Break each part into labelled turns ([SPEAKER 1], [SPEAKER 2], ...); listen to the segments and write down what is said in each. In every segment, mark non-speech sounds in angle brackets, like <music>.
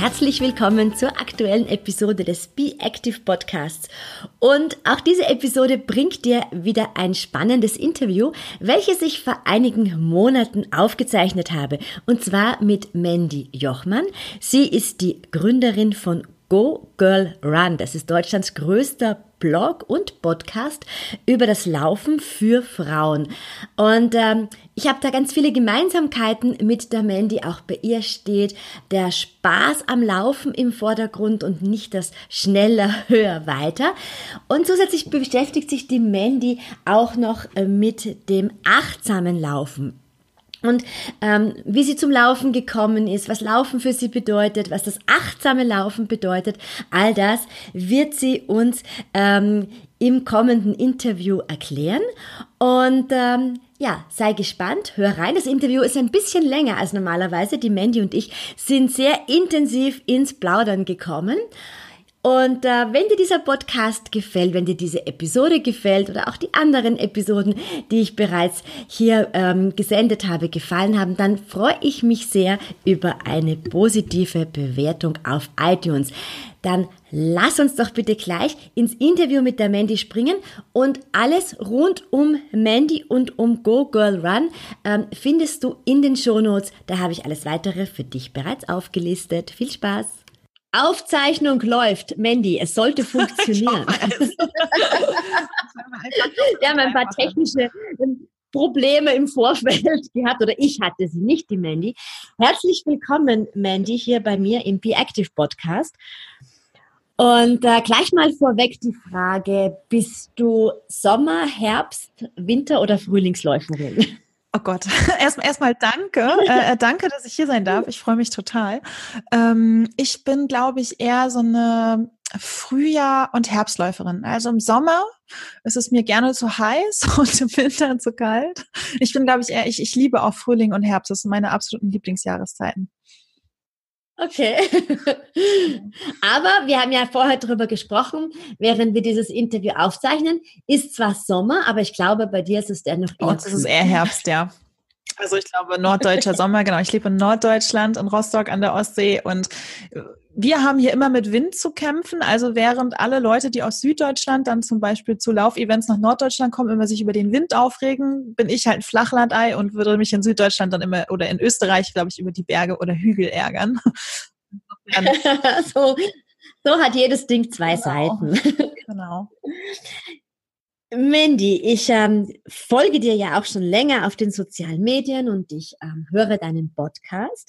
[SPEAKER 1] Herzlich willkommen zur aktuellen Episode des Be Active Podcasts. Und auch diese Episode bringt dir wieder ein spannendes Interview, welches ich vor einigen Monaten aufgezeichnet habe. Und zwar mit Mandy Jochmann. Sie ist die Gründerin von Go Girl Run. Das ist Deutschlands größter Blog und Podcast über das Laufen für Frauen. Und ähm, ich habe da ganz viele Gemeinsamkeiten mit der Mandy. Auch bei ihr steht der Spaß am Laufen im Vordergrund und nicht das schneller, <laughs> höher, weiter. Und zusätzlich beschäftigt sich die Mandy auch noch äh, mit dem achtsamen Laufen. Und ähm, wie sie zum Laufen gekommen ist, was Laufen für sie bedeutet, was das achtsame Laufen bedeutet, all das wird sie uns ähm, im kommenden Interview erklären. Und ähm, ja, sei gespannt, hör rein. Das Interview ist ein bisschen länger als normalerweise. Die Mandy und ich sind sehr intensiv ins Plaudern gekommen. Und äh, wenn dir dieser Podcast gefällt, wenn dir diese Episode gefällt oder auch die anderen Episoden, die ich bereits hier ähm, gesendet habe, gefallen haben, dann freue ich mich sehr über eine positive Bewertung auf iTunes. Dann lass uns doch bitte gleich ins Interview mit der Mandy springen und alles rund um Mandy und um Go Girl Run ähm, findest du in den Shownotes. Da habe ich alles weitere für dich bereits aufgelistet. Viel Spaß! Aufzeichnung läuft. Mandy, es sollte <laughs> funktionieren. <laughs> Wir haben ein paar technische ähm, Probleme im Vorfeld <laughs> gehabt oder ich hatte sie, nicht die Mandy. Herzlich willkommen, Mandy, hier bei mir im Be Active Podcast. Und äh, gleich mal vorweg die Frage, bist du Sommer, Herbst, Winter oder Frühlingsläuferin?
[SPEAKER 2] Oh Gott, <laughs> erstmal erstmal danke, äh, äh, danke, dass ich hier sein darf. Ich freue mich total. Ähm, ich bin, glaube ich, eher so eine Frühjahr- und Herbstläuferin. Also im Sommer ist es mir gerne zu heiß <laughs> und im Winter zu kalt. Ich bin, glaube ich, eher, ich, ich liebe auch Frühling und Herbst. Das sind meine absoluten Lieblingsjahreszeiten.
[SPEAKER 1] Okay. <laughs> aber wir haben ja vorher darüber gesprochen, während wir dieses Interview aufzeichnen, ist zwar Sommer, aber ich glaube, bei dir ist es
[SPEAKER 2] eher
[SPEAKER 1] noch
[SPEAKER 2] eher. Bei uns ist es eher Herbst, ja. Also ich glaube, norddeutscher Sommer, genau. Ich lebe in Norddeutschland, in Rostock an der Ostsee und wir haben hier immer mit Wind zu kämpfen. Also während alle Leute, die aus Süddeutschland dann zum Beispiel zu Laufevents nach Norddeutschland kommen, immer sich über den Wind aufregen, bin ich halt ein Flachlandei und würde mich in Süddeutschland dann immer oder in Österreich, glaube ich, über die Berge oder Hügel ärgern. <laughs>
[SPEAKER 1] so, so hat jedes Ding zwei genau. Seiten. Genau. Mandy, ich ähm, folge dir ja auch schon länger auf den sozialen Medien und ich ähm, höre deinen Podcast.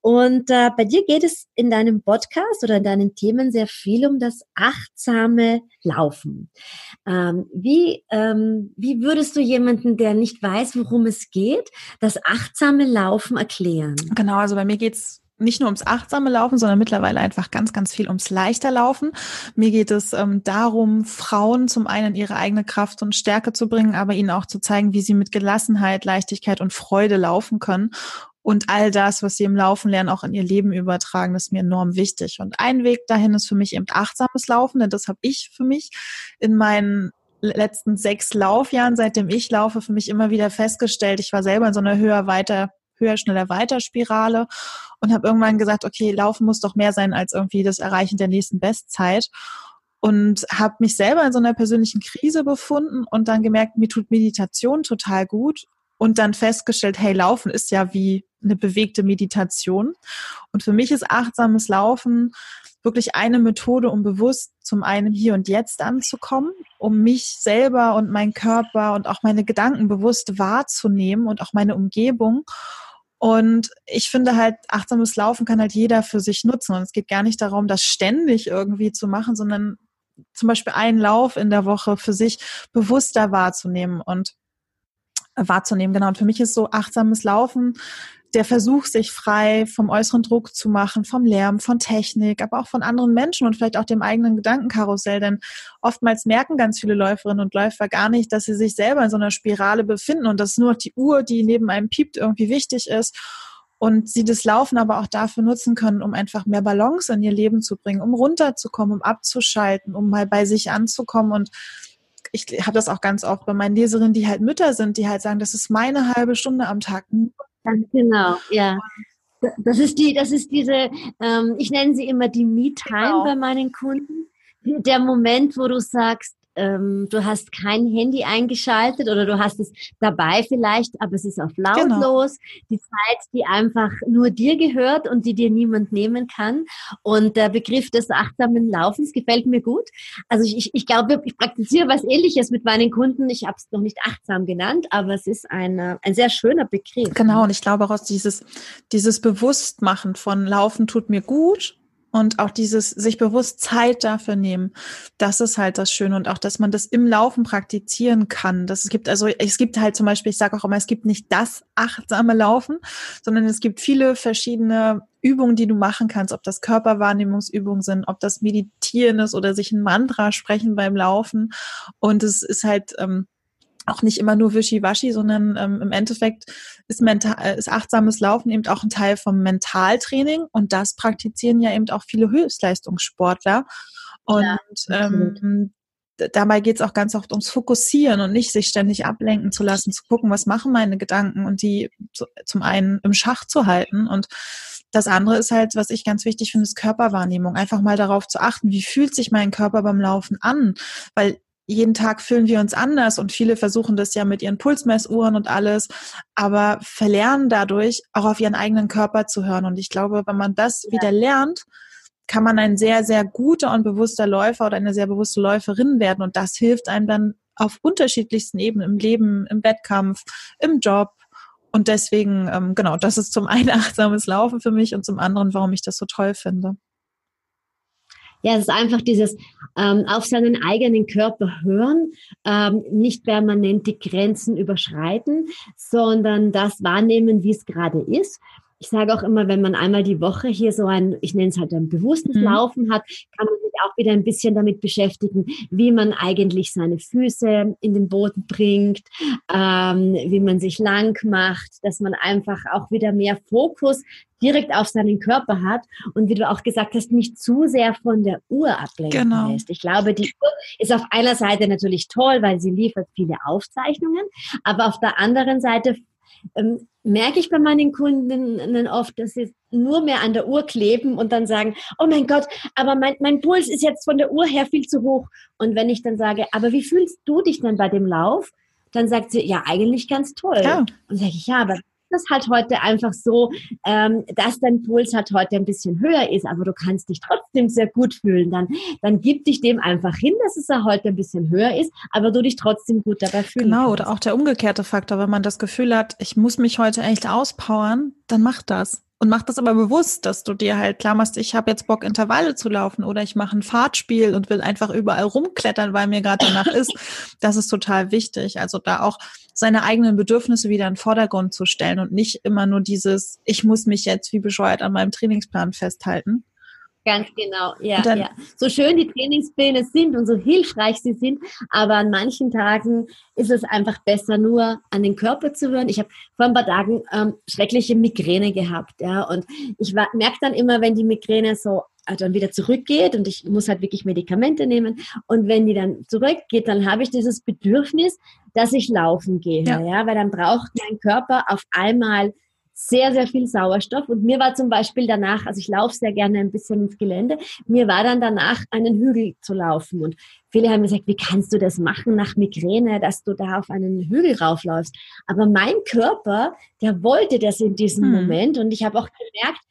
[SPEAKER 1] Und äh, bei dir geht es in deinem Podcast oder in deinen Themen sehr viel um das achtsame Laufen. Ähm, wie, ähm, wie würdest du jemanden, der nicht weiß, worum es geht, das achtsame Laufen erklären?
[SPEAKER 2] Genau, also bei mir geht's nicht nur ums achtsame Laufen, sondern mittlerweile einfach ganz, ganz viel ums leichter Laufen. Mir geht es ähm, darum, Frauen zum einen ihre eigene Kraft und Stärke zu bringen, aber ihnen auch zu zeigen, wie sie mit Gelassenheit, Leichtigkeit und Freude laufen können. Und all das, was sie im Laufen lernen, auch in ihr Leben übertragen, ist mir enorm wichtig. Und ein Weg dahin ist für mich eben achtsames Laufen, denn das habe ich für mich in meinen letzten sechs Laufjahren, seitdem ich laufe, für mich immer wieder festgestellt. Ich war selber in so einer höher, weiter, höher, schneller, weiter Spirale und habe irgendwann gesagt, okay, Laufen muss doch mehr sein als irgendwie das Erreichen der nächsten Bestzeit. Und habe mich selber in so einer persönlichen Krise befunden und dann gemerkt, mir tut Meditation total gut. Und dann festgestellt, hey, Laufen ist ja wie eine bewegte Meditation. Und für mich ist achtsames Laufen wirklich eine Methode, um bewusst zum einen hier und jetzt anzukommen, um mich selber und meinen Körper und auch meine Gedanken bewusst wahrzunehmen und auch meine Umgebung und ich finde halt, achtsames Laufen kann halt jeder für sich nutzen. Und es geht gar nicht darum, das ständig irgendwie zu machen, sondern zum Beispiel einen Lauf in der Woche für sich bewusster wahrzunehmen und wahrzunehmen. Genau. Und für mich ist so achtsames Laufen der Versuch, sich frei vom äußeren Druck zu machen, vom Lärm, von Technik, aber auch von anderen Menschen und vielleicht auch dem eigenen Gedankenkarussell. Denn oftmals merken ganz viele Läuferinnen und Läufer gar nicht, dass sie sich selber in so einer Spirale befinden und dass nur die Uhr, die neben einem piept, irgendwie wichtig ist. Und sie das Laufen aber auch dafür nutzen können, um einfach mehr Balance in ihr Leben zu bringen, um runterzukommen, um abzuschalten, um mal bei sich anzukommen und ich habe das auch ganz oft bei meinen Leserinnen, die halt Mütter sind, die halt sagen, das ist meine halbe Stunde am Tag.
[SPEAKER 1] Ganz genau, ja. Das ist die, das ist diese, ähm, ich nenne sie immer die Me-Time genau. bei meinen Kunden. Der Moment, wo du sagst, ähm, du hast kein Handy eingeschaltet oder du hast es dabei vielleicht, aber es ist auf genau. lautlos. Genau. Die Zeit, die einfach nur dir gehört und die dir niemand nehmen kann. Und der Begriff des achtsamen Laufens gefällt mir gut. Also ich, ich glaube, ich praktiziere was ähnliches mit meinen Kunden. Ich habe es noch nicht achtsam genannt, aber es ist ein, ein sehr schöner Begriff.
[SPEAKER 2] Genau, und ich glaube auch dieses, dieses Bewusstmachen von Laufen tut mir gut und auch dieses sich bewusst Zeit dafür nehmen, das ist halt das Schöne und auch, dass man das im Laufen praktizieren kann. Das gibt also, es gibt halt zum Beispiel, ich sage auch immer, es gibt nicht das achtsame Laufen, sondern es gibt viele verschiedene Übungen, die du machen kannst, ob das Körperwahrnehmungsübungen sind, ob das Meditieren ist oder sich ein Mantra sprechen beim Laufen. Und es ist halt ähm, auch nicht immer nur wischiwaschi, sondern ähm, im Endeffekt ist, mental, äh, ist achtsames Laufen eben auch ein Teil vom Mentaltraining und das praktizieren ja eben auch viele Höchstleistungssportler. Und ja, ähm, dabei geht es auch ganz oft ums Fokussieren und nicht sich ständig ablenken zu lassen, zu gucken, was machen meine Gedanken und die zu, zum einen im Schach zu halten und das andere ist halt, was ich ganz wichtig finde, ist Körperwahrnehmung. Einfach mal darauf zu achten, wie fühlt sich mein Körper beim Laufen an? Weil jeden Tag fühlen wir uns anders und viele versuchen das ja mit ihren Pulsmessuhren und alles, aber verlernen dadurch auch auf ihren eigenen Körper zu hören. Und ich glaube, wenn man das ja. wieder lernt, kann man ein sehr, sehr guter und bewusster Läufer oder eine sehr bewusste Läuferin werden. Und das hilft einem dann auf unterschiedlichsten Ebenen im Leben, im Wettkampf, im Job. Und deswegen, ähm, genau, das ist zum einen <laughs> achtsames Laufen für mich und zum anderen, warum ich das so toll finde.
[SPEAKER 1] Ja, es ist einfach dieses ähm, auf seinen eigenen Körper hören, ähm, nicht permanent die Grenzen überschreiten, sondern das wahrnehmen, wie es gerade ist ich sage auch immer, wenn man einmal die Woche hier so ein, ich nenne es halt ein bewusstes mhm. Laufen hat, kann man sich auch wieder ein bisschen damit beschäftigen, wie man eigentlich seine Füße in den Boden bringt, ähm, wie man sich lang macht, dass man einfach auch wieder mehr Fokus direkt auf seinen Körper hat und wie du auch gesagt hast, nicht zu sehr von der Uhr ablenken genau. lässt. Ich glaube, die Uhr ist auf einer Seite natürlich toll, weil sie liefert viele Aufzeichnungen, aber auf der anderen Seite ähm, merke ich bei meinen Kundinnen oft, dass sie nur mehr an der Uhr kleben und dann sagen, oh mein Gott, aber mein, mein Puls ist jetzt von der Uhr her viel zu hoch. Und wenn ich dann sage, aber wie fühlst du dich denn bei dem Lauf? Dann sagt sie, ja, eigentlich ganz toll. Ja. Und sage ich, ja, aber das halt heute einfach so, ähm, dass dein Puls halt heute ein bisschen höher ist, aber du kannst dich trotzdem sehr gut fühlen. Dann, dann gib dich dem einfach hin, dass es ja heute ein bisschen höher ist, aber du dich trotzdem gut dabei fühlst.
[SPEAKER 2] Genau, kannst. oder auch der umgekehrte Faktor, wenn man das Gefühl hat, ich muss mich heute echt auspowern, dann mach das. Und mach das aber bewusst, dass du dir halt klar machst, ich habe jetzt Bock, Intervalle zu laufen oder ich mache ein Fahrtspiel und will einfach überall rumklettern, weil mir gerade danach <laughs> ist. Das ist total wichtig. Also da auch seine eigenen Bedürfnisse wieder in den Vordergrund zu stellen und nicht immer nur dieses, ich muss mich jetzt wie bescheuert an meinem Trainingsplan festhalten.
[SPEAKER 1] Ganz genau, ja, dann, ja. So schön die Trainingspläne sind und so hilfreich sie sind, aber an manchen Tagen ist es einfach besser, nur an den Körper zu hören. Ich habe vor ein paar Tagen ähm, schreckliche Migräne gehabt, ja, und ich merke dann immer, wenn die Migräne so äh, dann wieder zurückgeht und ich muss halt wirklich Medikamente nehmen und wenn die dann zurückgeht, dann habe ich dieses Bedürfnis, dass ich laufen gehe, ja, ja weil dann braucht mein Körper auf einmal sehr, sehr viel Sauerstoff. Und mir war zum Beispiel danach, also ich laufe sehr gerne ein bisschen ins Gelände, mir war dann danach, einen Hügel zu laufen. Und viele haben gesagt, wie kannst du das machen nach Migräne, dass du da auf einen Hügel raufläufst? Aber mein Körper, der wollte das in diesem hm. Moment. Und ich habe auch gemerkt,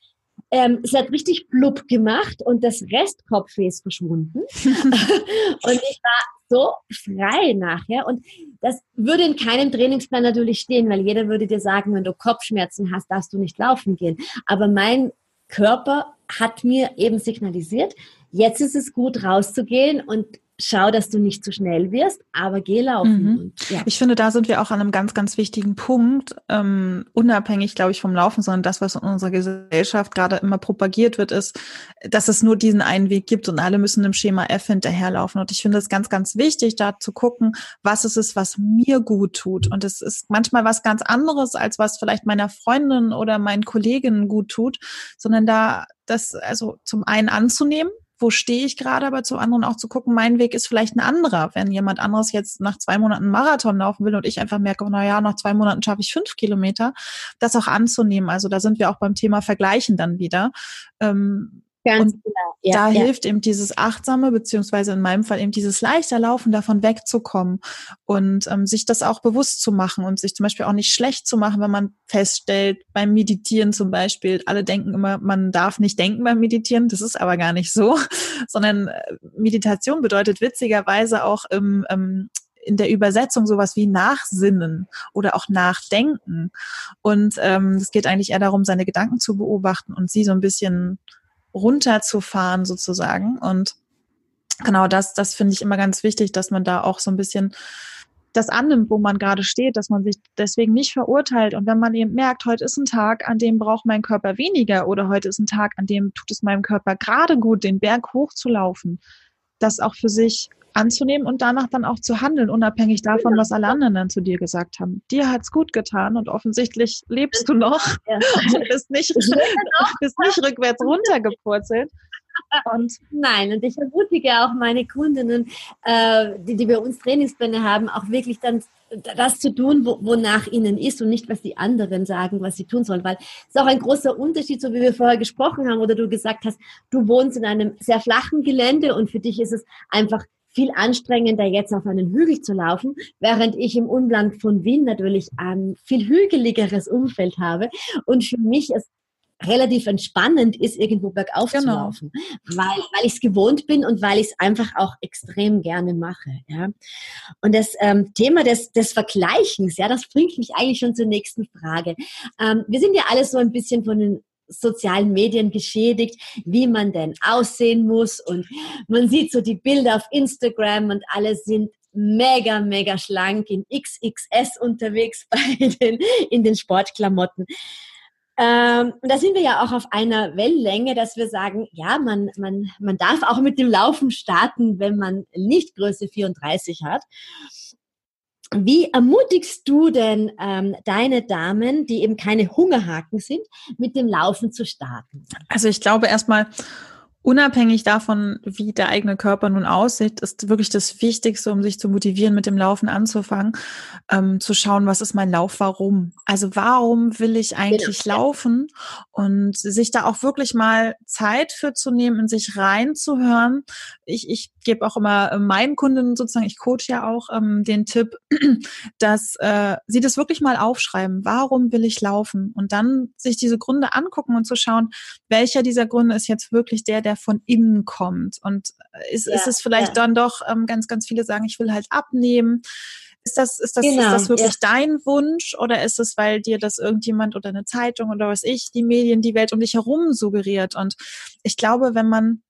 [SPEAKER 1] ähm, es hat richtig blub gemacht und das Restkopfweh ist verschwunden. <laughs> <laughs> und ich war so frei nachher. Und das würde in keinem Trainingsplan natürlich stehen, weil jeder würde dir sagen, wenn du Kopfschmerzen hast, darfst du nicht laufen gehen. Aber mein Körper hat mir eben signalisiert, jetzt ist es gut rauszugehen und schau, dass du nicht zu schnell wirst, aber geh laufen.
[SPEAKER 2] Mhm. Und, ja. Ich finde, da sind wir auch an einem ganz, ganz wichtigen Punkt, ähm, unabhängig, glaube ich, vom Laufen, sondern das, was in unserer Gesellschaft gerade immer propagiert wird, ist, dass es nur diesen einen Weg gibt und alle müssen im Schema F hinterherlaufen. Und ich finde es ganz, ganz wichtig, da zu gucken, was es ist, was mir gut tut. Und es ist manchmal was ganz anderes, als was vielleicht meiner Freundin oder meinen Kolleginnen gut tut, sondern da das also zum einen anzunehmen, wo stehe ich gerade, aber zum anderen auch zu gucken, mein Weg ist vielleicht ein anderer. Wenn jemand anderes jetzt nach zwei Monaten Marathon laufen will und ich einfach merke, na ja, nach zwei Monaten schaffe ich fünf Kilometer, das auch anzunehmen. Also da sind wir auch beim Thema Vergleichen dann wieder. Ähm, Ganz und genau. Ja, da ja. hilft eben dieses achtsame, beziehungsweise in meinem Fall eben dieses leichter Laufen, davon wegzukommen und ähm, sich das auch bewusst zu machen und sich zum Beispiel auch nicht schlecht zu machen, wenn man feststellt, beim Meditieren zum Beispiel, alle denken immer, man darf nicht denken beim Meditieren, das ist aber gar nicht so, <laughs> sondern äh, Meditation bedeutet witzigerweise auch im, ähm, in der Übersetzung sowas wie Nachsinnen oder auch Nachdenken. Und ähm, es geht eigentlich eher darum, seine Gedanken zu beobachten und sie so ein bisschen runterzufahren sozusagen. Und genau das, das finde ich immer ganz wichtig, dass man da auch so ein bisschen das annimmt, wo man gerade steht, dass man sich deswegen nicht verurteilt. Und wenn man eben merkt, heute ist ein Tag, an dem braucht mein Körper weniger oder heute ist ein Tag, an dem tut es meinem Körper gerade gut, den Berg hochzulaufen, das auch für sich anzunehmen und danach dann auch zu handeln, unabhängig davon, was alle anderen dann zu dir gesagt haben. Dir hat's gut getan und offensichtlich lebst du noch <laughs> ja. <laughs> und bist nicht, <laughs> bist nicht rückwärts runtergepurzelt.
[SPEAKER 1] Und Nein, und ich ermutige auch meine Kundinnen, äh, die, die bei uns Trainingspläne haben, auch wirklich dann das zu tun, wo, wonach ihnen ist und nicht, was die anderen sagen, was sie tun sollen. Weil es ist auch ein großer Unterschied, so wie wir vorher gesprochen haben, oder du gesagt hast, du wohnst in einem sehr flachen Gelände und für dich ist es einfach viel anstrengender, jetzt auf einen Hügel zu laufen, während ich im Umland von Wien natürlich ein viel hügeligeres Umfeld habe und für mich es relativ entspannend ist, irgendwo bergauf genau. zu laufen, weil, weil ich es gewohnt bin und weil ich es einfach auch extrem gerne mache. Ja. Und das ähm, Thema des, des Vergleichens, ja, das bringt mich eigentlich schon zur nächsten Frage. Ähm, wir sind ja alle so ein bisschen von den sozialen Medien geschädigt, wie man denn aussehen muss. Und man sieht so die Bilder auf Instagram und alle sind mega, mega schlank in XXS unterwegs <laughs> bei den, in den Sportklamotten. Ähm, da sind wir ja auch auf einer Wellenlänge, dass wir sagen, ja, man, man, man darf auch mit dem Laufen starten, wenn man nicht Größe 34 hat. Wie ermutigst du denn ähm, deine Damen, die eben keine Hungerhaken sind, mit dem Laufen zu starten?
[SPEAKER 2] Also ich glaube erstmal, Unabhängig davon, wie der eigene Körper nun aussieht, ist wirklich das Wichtigste, um sich zu motivieren, mit dem Laufen anzufangen, ähm, zu schauen, was ist mein Lauf, warum? Also warum will ich eigentlich genau. laufen? Und sich da auch wirklich mal Zeit für zu nehmen, in sich reinzuhören. Ich, ich gebe auch immer meinen Kunden sozusagen, ich coach ja auch ähm, den Tipp, <clears throat> dass äh, sie das wirklich mal aufschreiben. Warum will ich laufen? Und dann sich diese Gründe angucken und zu schauen, welcher dieser Gründe ist jetzt wirklich der, der der von innen kommt. Und äh, ist, ja, ist es vielleicht ja. dann doch, ähm, ganz, ganz viele sagen, ich will halt abnehmen. Ist das, ist das, genau, ist das wirklich ja. dein Wunsch oder ist es, weil dir das irgendjemand oder eine Zeitung oder was ich, die Medien, die Welt um dich herum suggeriert? Und ich glaube, wenn man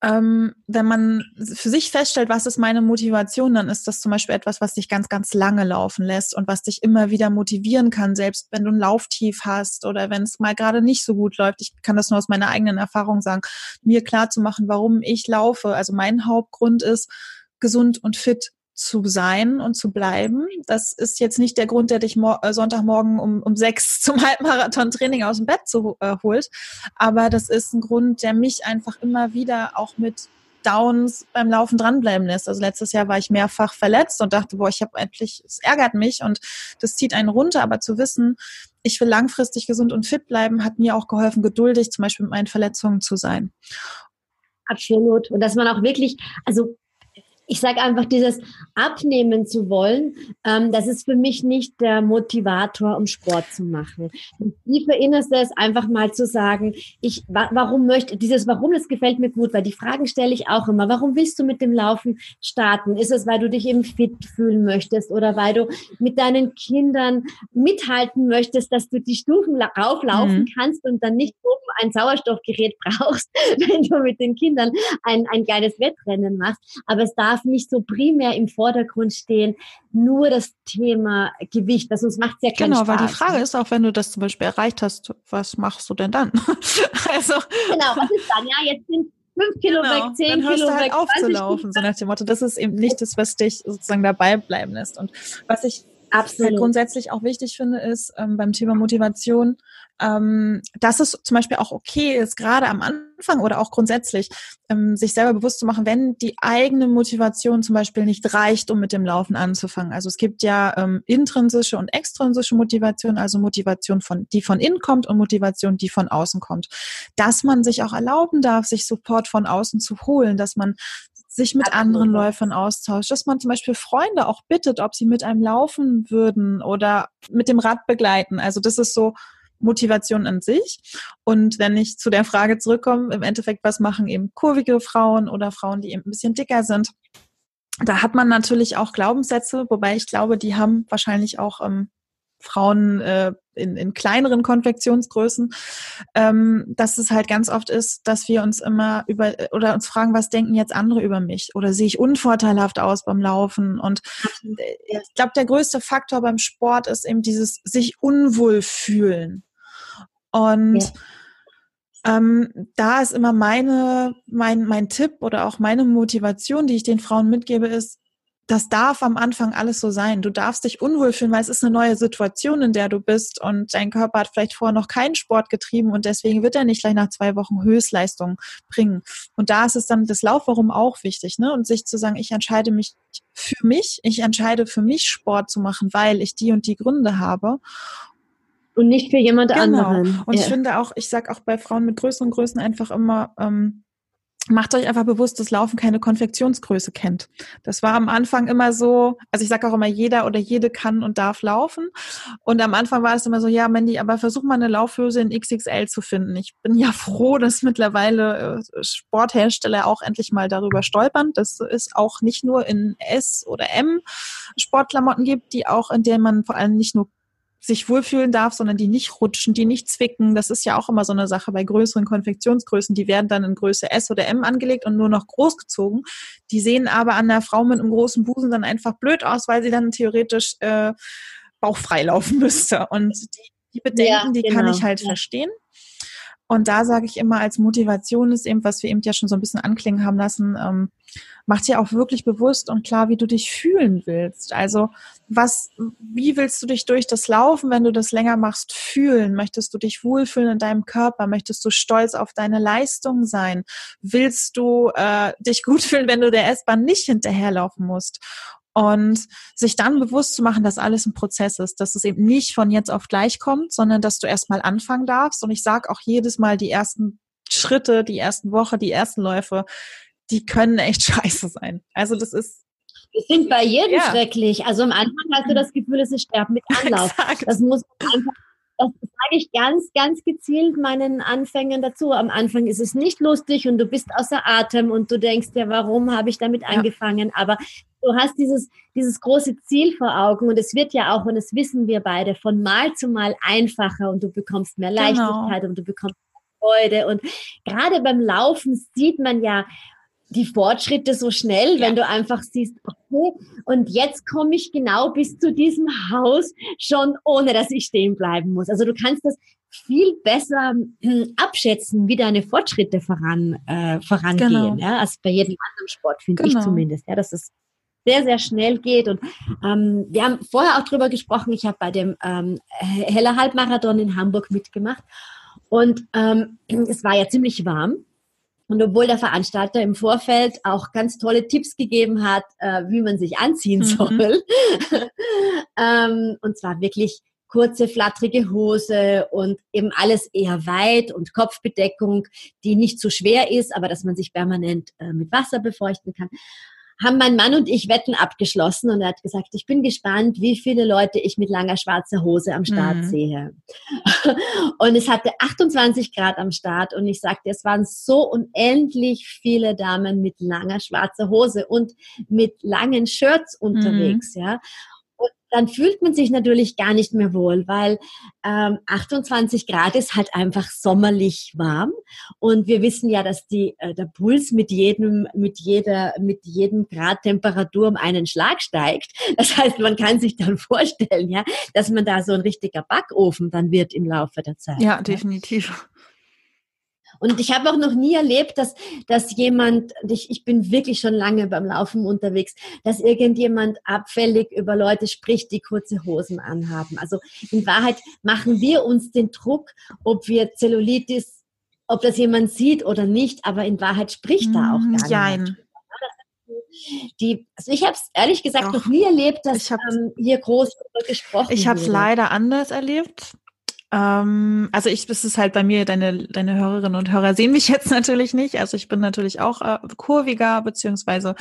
[SPEAKER 2] ähm, wenn man für sich feststellt, was ist meine Motivation, dann ist das zum Beispiel etwas, was dich ganz, ganz lange laufen lässt und was dich immer wieder motivieren kann, selbst wenn du ein Lauftief hast oder wenn es mal gerade nicht so gut läuft. Ich kann das nur aus meiner eigenen Erfahrung sagen, mir klar zu machen, warum ich laufe. Also mein Hauptgrund ist, gesund und fit zu sein und zu bleiben. Das ist jetzt nicht der Grund, der dich äh, Sonntagmorgen um, um sechs <laughs> zum Halbmarathon-Training aus dem Bett zu, äh, holt. Aber das ist ein Grund, der mich einfach immer wieder auch mit Downs beim Laufen dranbleiben lässt. Also letztes Jahr war ich mehrfach verletzt und dachte, boah, ich habe endlich, es ärgert mich und das zieht einen runter. Aber zu wissen, ich will langfristig gesund und fit bleiben, hat mir auch geholfen, geduldig zum Beispiel mit meinen Verletzungen zu sein.
[SPEAKER 1] Absolut. Und dass man auch wirklich, also ich sage einfach, dieses Abnehmen zu wollen, ähm, das ist für mich nicht der Motivator, um Sport zu machen. Und tiefer innerste ist einfach mal zu sagen, ich, wa warum möchte, dieses Warum, das gefällt mir gut, weil die Fragen stelle ich auch immer. Warum willst du mit dem Laufen starten? Ist es, weil du dich eben fit fühlen möchtest oder weil du mit deinen Kindern mithalten möchtest, dass du die Stufen rauflaufen mhm. kannst und dann nicht oben ein Sauerstoffgerät <laughs> brauchst, wenn du mit den Kindern ein, ein geiles Wettrennen machst. Aber es darf darf nicht so primär im Vordergrund stehen, nur das Thema Gewicht, das uns macht ja keinen
[SPEAKER 2] Genau,
[SPEAKER 1] Spaß.
[SPEAKER 2] weil die Frage ne? ist auch, wenn du das zum Beispiel erreicht hast, was machst du denn dann? <laughs>
[SPEAKER 1] also. Genau, was ist dann? Ja, jetzt sind fünf Kilo genau, weg, zehn
[SPEAKER 2] dann
[SPEAKER 1] Kilo
[SPEAKER 2] du halt
[SPEAKER 1] weg.
[SPEAKER 2] aufzulaufen, so nach dem Motto. Das ist eben nicht das, was dich sozusagen dabei bleiben lässt. Und was ich Absolut. grundsätzlich auch wichtig finde, ist ähm, beim Thema Motivation, ähm, dass es zum Beispiel auch okay ist, gerade am Anfang oder auch grundsätzlich, ähm, sich selber bewusst zu machen, wenn die eigene Motivation zum Beispiel nicht reicht, um mit dem Laufen anzufangen. Also es gibt ja ähm, intrinsische und extrinsische Motivation, also Motivation von, die von innen kommt und Motivation, die von außen kommt. Dass man sich auch erlauben darf, sich Support von außen zu holen, dass man sich mit Absolut. anderen Läufern austauscht, dass man zum Beispiel Freunde auch bittet, ob sie mit einem laufen würden oder mit dem Rad begleiten. Also das ist so Motivation an sich. Und wenn ich zu der Frage zurückkomme, im Endeffekt, was machen eben kurvige Frauen oder Frauen, die eben ein bisschen dicker sind? Da hat man natürlich auch Glaubenssätze, wobei ich glaube, die haben wahrscheinlich auch ähm, Frauen äh, in, in kleineren Konfektionsgrößen, ähm, dass es halt ganz oft ist, dass wir uns immer über oder uns fragen, was denken jetzt andere über mich? Oder sehe ich unvorteilhaft aus beim Laufen? Und äh, ich glaube, der größte Faktor beim Sport ist eben dieses sich unwohl fühlen. Und ja. ähm, da ist immer meine, mein, mein Tipp oder auch meine Motivation, die ich den Frauen mitgebe, ist, das darf am Anfang alles so sein. Du darfst dich unwohl fühlen, weil es ist eine neue Situation, in der du bist und dein Körper hat vielleicht vorher noch keinen Sport getrieben und deswegen wird er nicht gleich nach zwei Wochen Höchstleistung bringen. Und da ist es dann das Laufwarum auch wichtig, ne? Und sich zu sagen, ich entscheide mich für mich, ich entscheide für mich Sport zu machen, weil ich die und die Gründe habe
[SPEAKER 1] und nicht für jemand genau.
[SPEAKER 2] anderen. Und ja. ich finde auch, ich sag auch bei Frauen mit größeren Größen einfach immer, ähm, macht euch einfach bewusst, dass Laufen keine Konfektionsgröße kennt. Das war am Anfang immer so, also ich sage auch immer, jeder oder jede kann und darf laufen. Und am Anfang war es immer so, ja, Mandy, aber versuch mal eine Laufhose in XXL zu finden. Ich bin ja <laughs> froh, dass mittlerweile äh, Sporthersteller auch endlich mal darüber stolpern, dass es auch nicht nur in S oder M Sportklamotten gibt, die auch, in denen man vor allem nicht nur sich wohlfühlen darf, sondern die nicht rutschen, die nicht zwicken. Das ist ja auch immer so eine Sache bei größeren Konfektionsgrößen. Die werden dann in Größe S oder M angelegt und nur noch groß gezogen. Die sehen aber an der Frau mit einem großen Busen dann einfach blöd aus, weil sie dann theoretisch äh, bauchfrei laufen <laughs> müsste. Und die, die Bedenken, ja, die genau. kann ich halt ja. verstehen. Und da sage ich immer, als Motivation ist eben, was wir eben ja schon so ein bisschen anklingen haben lassen, ähm, mach dir auch wirklich bewusst und klar, wie du dich fühlen willst. Also was, wie willst du dich durch das Laufen, wenn du das länger machst, fühlen? Möchtest du dich wohlfühlen in deinem Körper? Möchtest du stolz auf deine Leistung sein? Willst du äh, dich gut <laughs> fühlen, wenn du der S-Bahn nicht hinterherlaufen musst? Und sich dann bewusst zu machen, dass alles ein Prozess ist, dass es eben nicht von jetzt auf gleich kommt, sondern dass du erstmal anfangen darfst. Und ich sage auch jedes Mal, die ersten Schritte, die ersten Woche, die ersten Läufe, die können echt <laughs> scheiße sein. Also das ist
[SPEAKER 1] die sind bei jedem ja. schrecklich. Also am Anfang hast du das Gefühl, es ist Sterben mit <laughs> Anlauf. Exakt. Das muss einfach das sage ich ganz, ganz gezielt meinen Anfängern dazu. Am Anfang ist es nicht lustig und du bist außer Atem und du denkst ja, warum habe ich damit angefangen? Aber du hast dieses, dieses große Ziel vor Augen und es wird ja auch, und das wissen wir beide, von Mal zu Mal einfacher und du bekommst mehr genau. Leichtigkeit genau. und du bekommst Freude. Und gerade beim Laufen sieht man ja, die Fortschritte so schnell, ja. wenn du einfach siehst, okay, und jetzt komme ich genau bis zu diesem Haus schon, ohne dass ich stehen bleiben muss. Also du kannst das viel besser hm, abschätzen, wie deine Fortschritte voran, äh, vorangehen, genau. ja, als bei jedem anderen Sport, finde genau. ich zumindest, ja, dass es sehr, sehr schnell geht. Und ähm, wir haben vorher auch drüber gesprochen, ich habe bei dem ähm, Heller Halbmarathon in Hamburg mitgemacht und ähm, es war ja ziemlich warm. Und obwohl der Veranstalter im Vorfeld auch ganz tolle Tipps gegeben hat, äh, wie man sich anziehen mhm. soll, <laughs> ähm, und zwar wirklich kurze, flatterige Hose und eben alles eher weit und Kopfbedeckung, die nicht zu schwer ist, aber dass man sich permanent äh, mit Wasser befeuchten kann, haben mein Mann und ich Wetten abgeschlossen und er hat gesagt, ich bin gespannt, wie viele Leute ich mit langer schwarzer Hose am Start mhm. sehe. <laughs> Und es hatte 28 Grad am Start und ich sagte, es waren so unendlich viele Damen mit langer schwarzer Hose und mit langen Shirts unterwegs, mhm. ja dann fühlt man sich natürlich gar nicht mehr wohl, weil ähm, 28 Grad ist halt einfach sommerlich warm und wir wissen ja, dass die, äh, der Puls mit jedem, mit jeder, mit jedem Grad Temperatur um einen Schlag steigt. Das heißt, man kann sich dann vorstellen, ja, dass man da so ein richtiger Backofen dann wird im Laufe der Zeit.
[SPEAKER 2] Ja, definitiv.
[SPEAKER 1] Und ich habe auch noch nie erlebt, dass, dass jemand, ich, ich bin wirklich schon lange beim Laufen unterwegs, dass irgendjemand abfällig über Leute spricht, die kurze Hosen anhaben. Also in Wahrheit machen wir uns den Druck, ob wir Zellulitis, ob das jemand sieht oder nicht, aber in Wahrheit spricht da auch gar Jein. niemand. Die, also ich habe es ehrlich gesagt Doch. noch nie erlebt, dass ähm, hier groß darüber gesprochen
[SPEAKER 2] Ich habe es leider anders erlebt. Ähm, also ich, das ist halt bei mir, deine, deine Hörerinnen und Hörer sehen mich <laughs> jetzt natürlich nicht. Also ich bin natürlich auch äh, kurviger, beziehungsweise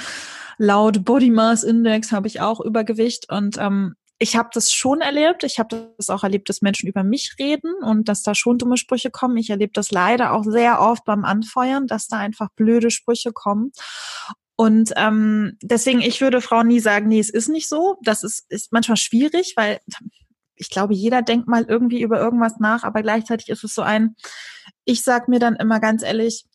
[SPEAKER 2] laut Body Mass Index habe ich auch Übergewicht und ähm, ich habe das schon erlebt. Ich habe das auch erlebt, dass Menschen über mich reden und dass da schon dumme Sprüche kommen. Ich erlebe das leider auch sehr oft beim Anfeuern, dass da einfach blöde Sprüche kommen. Und ähm, deswegen, ich würde Frauen nie sagen, nee, es ist nicht so. Das ist, ist manchmal schwierig, weil ich glaube, jeder denkt mal irgendwie über irgendwas nach, aber gleichzeitig ist es so ein, ich sag mir dann immer ganz ehrlich,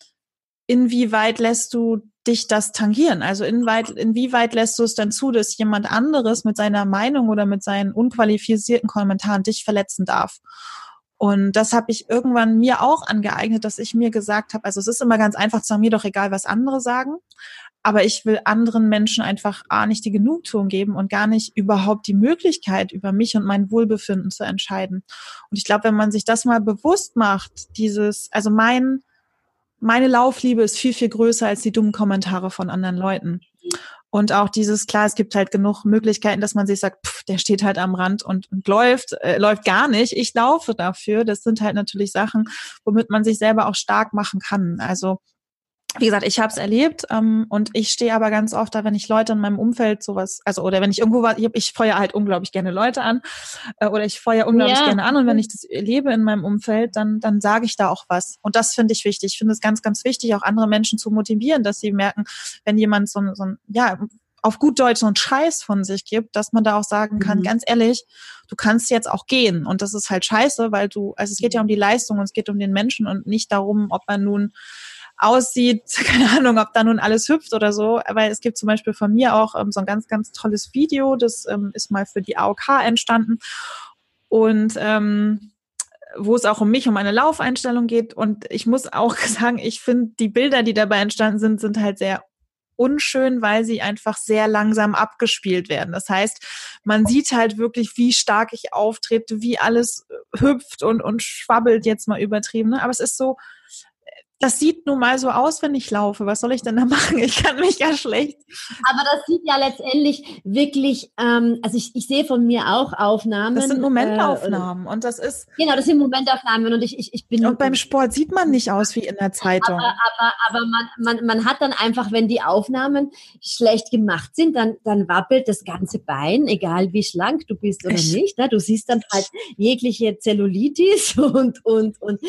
[SPEAKER 2] inwieweit lässt du dich das tangieren? Also inwieweit, inwieweit lässt du es dann zu, dass jemand anderes mit seiner Meinung oder mit seinen unqualifizierten Kommentaren dich verletzen darf? Und das habe ich irgendwann mir auch angeeignet, dass ich mir gesagt habe, also es ist immer ganz einfach zu sagen, mir doch egal, was andere sagen. Aber ich will anderen Menschen einfach A, nicht die Genugtuung geben und gar nicht überhaupt die Möglichkeit, über mich und mein Wohlbefinden zu entscheiden. Und ich glaube, wenn man sich das mal bewusst macht, dieses, also mein, meine Laufliebe ist viel, viel größer als die dummen Kommentare von anderen Leuten. Und auch dieses, klar, es gibt halt genug Möglichkeiten, dass man sich sagt, pff, der steht halt am Rand und, und läuft, äh, läuft gar nicht. Ich laufe dafür. Das sind halt natürlich Sachen, womit man sich selber auch stark machen kann. Also wie gesagt, ich habe es erlebt ähm, und ich stehe aber ganz oft da, wenn ich Leute in meinem Umfeld sowas, also oder wenn ich irgendwo war, ich, ich feuer halt unglaublich gerne Leute an äh, oder ich feuer unglaublich ja. gerne an und wenn ich das erlebe in meinem Umfeld, dann dann sage ich da auch was und das finde ich wichtig. Ich finde es ganz ganz wichtig, auch andere Menschen zu motivieren, dass sie merken, wenn jemand so, so ein ja auf gut Deutsch so einen Scheiß von sich gibt, dass man da auch sagen kann, mhm. ganz ehrlich, du kannst jetzt auch gehen und das ist halt scheiße, weil du, also es geht ja um die Leistung und es geht um den Menschen und nicht darum, ob man nun aussieht, <laughs> keine Ahnung, ob da nun alles hüpft oder so, weil es gibt zum Beispiel von mir auch ähm, so ein ganz, ganz tolles Video, das ähm, ist mal für die AOK entstanden und ähm, wo es auch um mich, um meine Laufeinstellung geht und ich muss auch <laughs> sagen, ich finde die Bilder, die dabei entstanden sind, sind halt sehr unschön, weil sie einfach sehr langsam abgespielt werden. Das heißt, man sieht halt wirklich, wie stark ich auftrete, wie alles hüpft und, und schwabbelt jetzt mal übertrieben. Ne? Aber es ist so, das sieht nun mal so aus, wenn ich laufe. Was soll ich denn da machen? Ich kann mich ja schlecht.
[SPEAKER 1] Aber das sieht ja letztendlich wirklich, ähm, also ich, ich sehe von mir auch Aufnahmen.
[SPEAKER 2] Das sind Momentaufnahmen äh, und das ist.
[SPEAKER 1] Genau, das sind Momentaufnahmen und ich, ich, ich bin.
[SPEAKER 2] Und beim Sport sieht man nicht aus wie in der Zeitung.
[SPEAKER 1] Aber, aber, aber man, man, man hat dann einfach, wenn die Aufnahmen schlecht gemacht sind, dann, dann wappelt das ganze Bein, egal wie schlank du bist oder ich. nicht. Ne? Du siehst dann halt jegliche Zellulitis <laughs> und, und, und,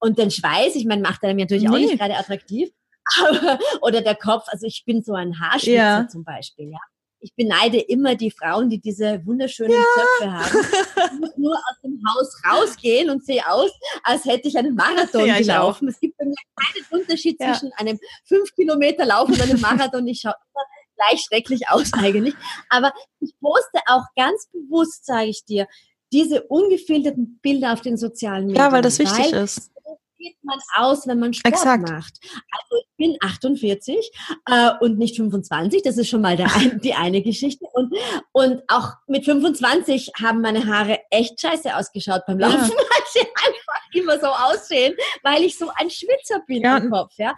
[SPEAKER 1] und den Schweiß. Ich meine, macht er mir natürlich nee. auch nicht gerade attraktiv. <laughs> oder der Kopf, also ich bin so ein Haarschnitzer ja. zum Beispiel, ja. Ich beneide immer die Frauen, die diese wunderschönen ja. Zöpfe haben. <laughs> Ich muss nur aus dem Haus rausgehen und sehe aus, als hätte ich einen Marathon <laughs> ja, gelaufen. Es gibt bei mir keinen Unterschied zwischen einem fünf Kilometer Lauf und einem Marathon. Ich schaue immer gleich schrecklich aus eigentlich. Aber ich poste auch ganz bewusst, sage ich dir, diese ungefilterten Bilder auf den sozialen Medien.
[SPEAKER 2] Ja, weil das wichtig weil ist
[SPEAKER 1] sieht man aus, wenn man Sport Exakt. macht. Also ich bin 48 äh, und nicht 25, das ist schon mal <laughs> ein, die eine Geschichte. Und, und auch mit 25 haben meine Haare echt scheiße ausgeschaut beim Laufen, ja. <laughs> weil sie einfach immer so aussehen, weil ich so ein Schwitzer bin ja. im Kopf. Ja.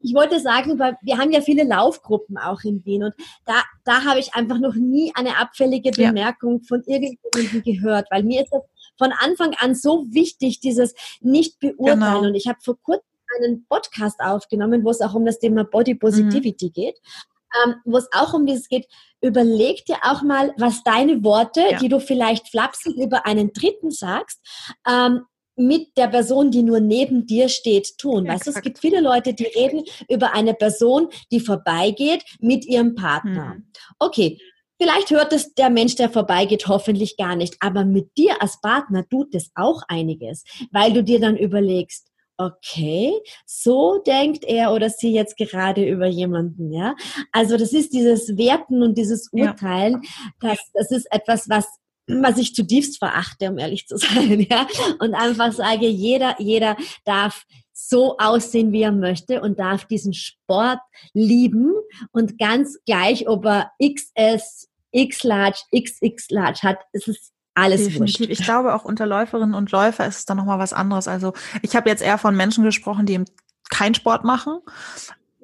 [SPEAKER 1] ich wollte sagen, wir haben ja viele Laufgruppen auch in Wien und da, da habe ich einfach noch nie eine abfällige Bemerkung ja. von irgendjemandem gehört, weil mir ist das von Anfang an so wichtig, dieses nicht beurteilen. Genau. Und ich habe vor kurzem einen Podcast aufgenommen, wo es auch um das Thema Body Positivity mhm. geht. ähm, wo es auch um dieses geht, überleg dir auch mal, was deine Worte, ja. die du vielleicht flapsig über einen Dritten sagst, ähm, mit der Person, die nur neben dir steht, tun. Ja, weißt du, es gibt viele Leute, die reden über eine Person, die vorbeigeht mit ihrem Partner. Hm. Okay, Vielleicht hört es der Mensch, der vorbeigeht, hoffentlich gar nicht. Aber mit dir als Partner tut es auch einiges, weil du dir dann überlegst, okay, so denkt er oder sie jetzt gerade über jemanden, ja. Also das ist dieses Werten und dieses Urteilen, ja. das, das ist etwas, was was ich zutiefst verachte, um ehrlich zu <laughs> sein, ja. Und einfach sage, jeder, jeder darf so aussehen, wie er möchte und darf diesen Sport lieben und ganz gleich, ob er XS, X-Large, XX-Large hat, es ist alles Definitiv.
[SPEAKER 2] Wurscht. Ich glaube, auch unter Läuferinnen und Läufer ist es dann nochmal was anderes. Also ich habe jetzt eher von Menschen gesprochen, die keinen Sport machen.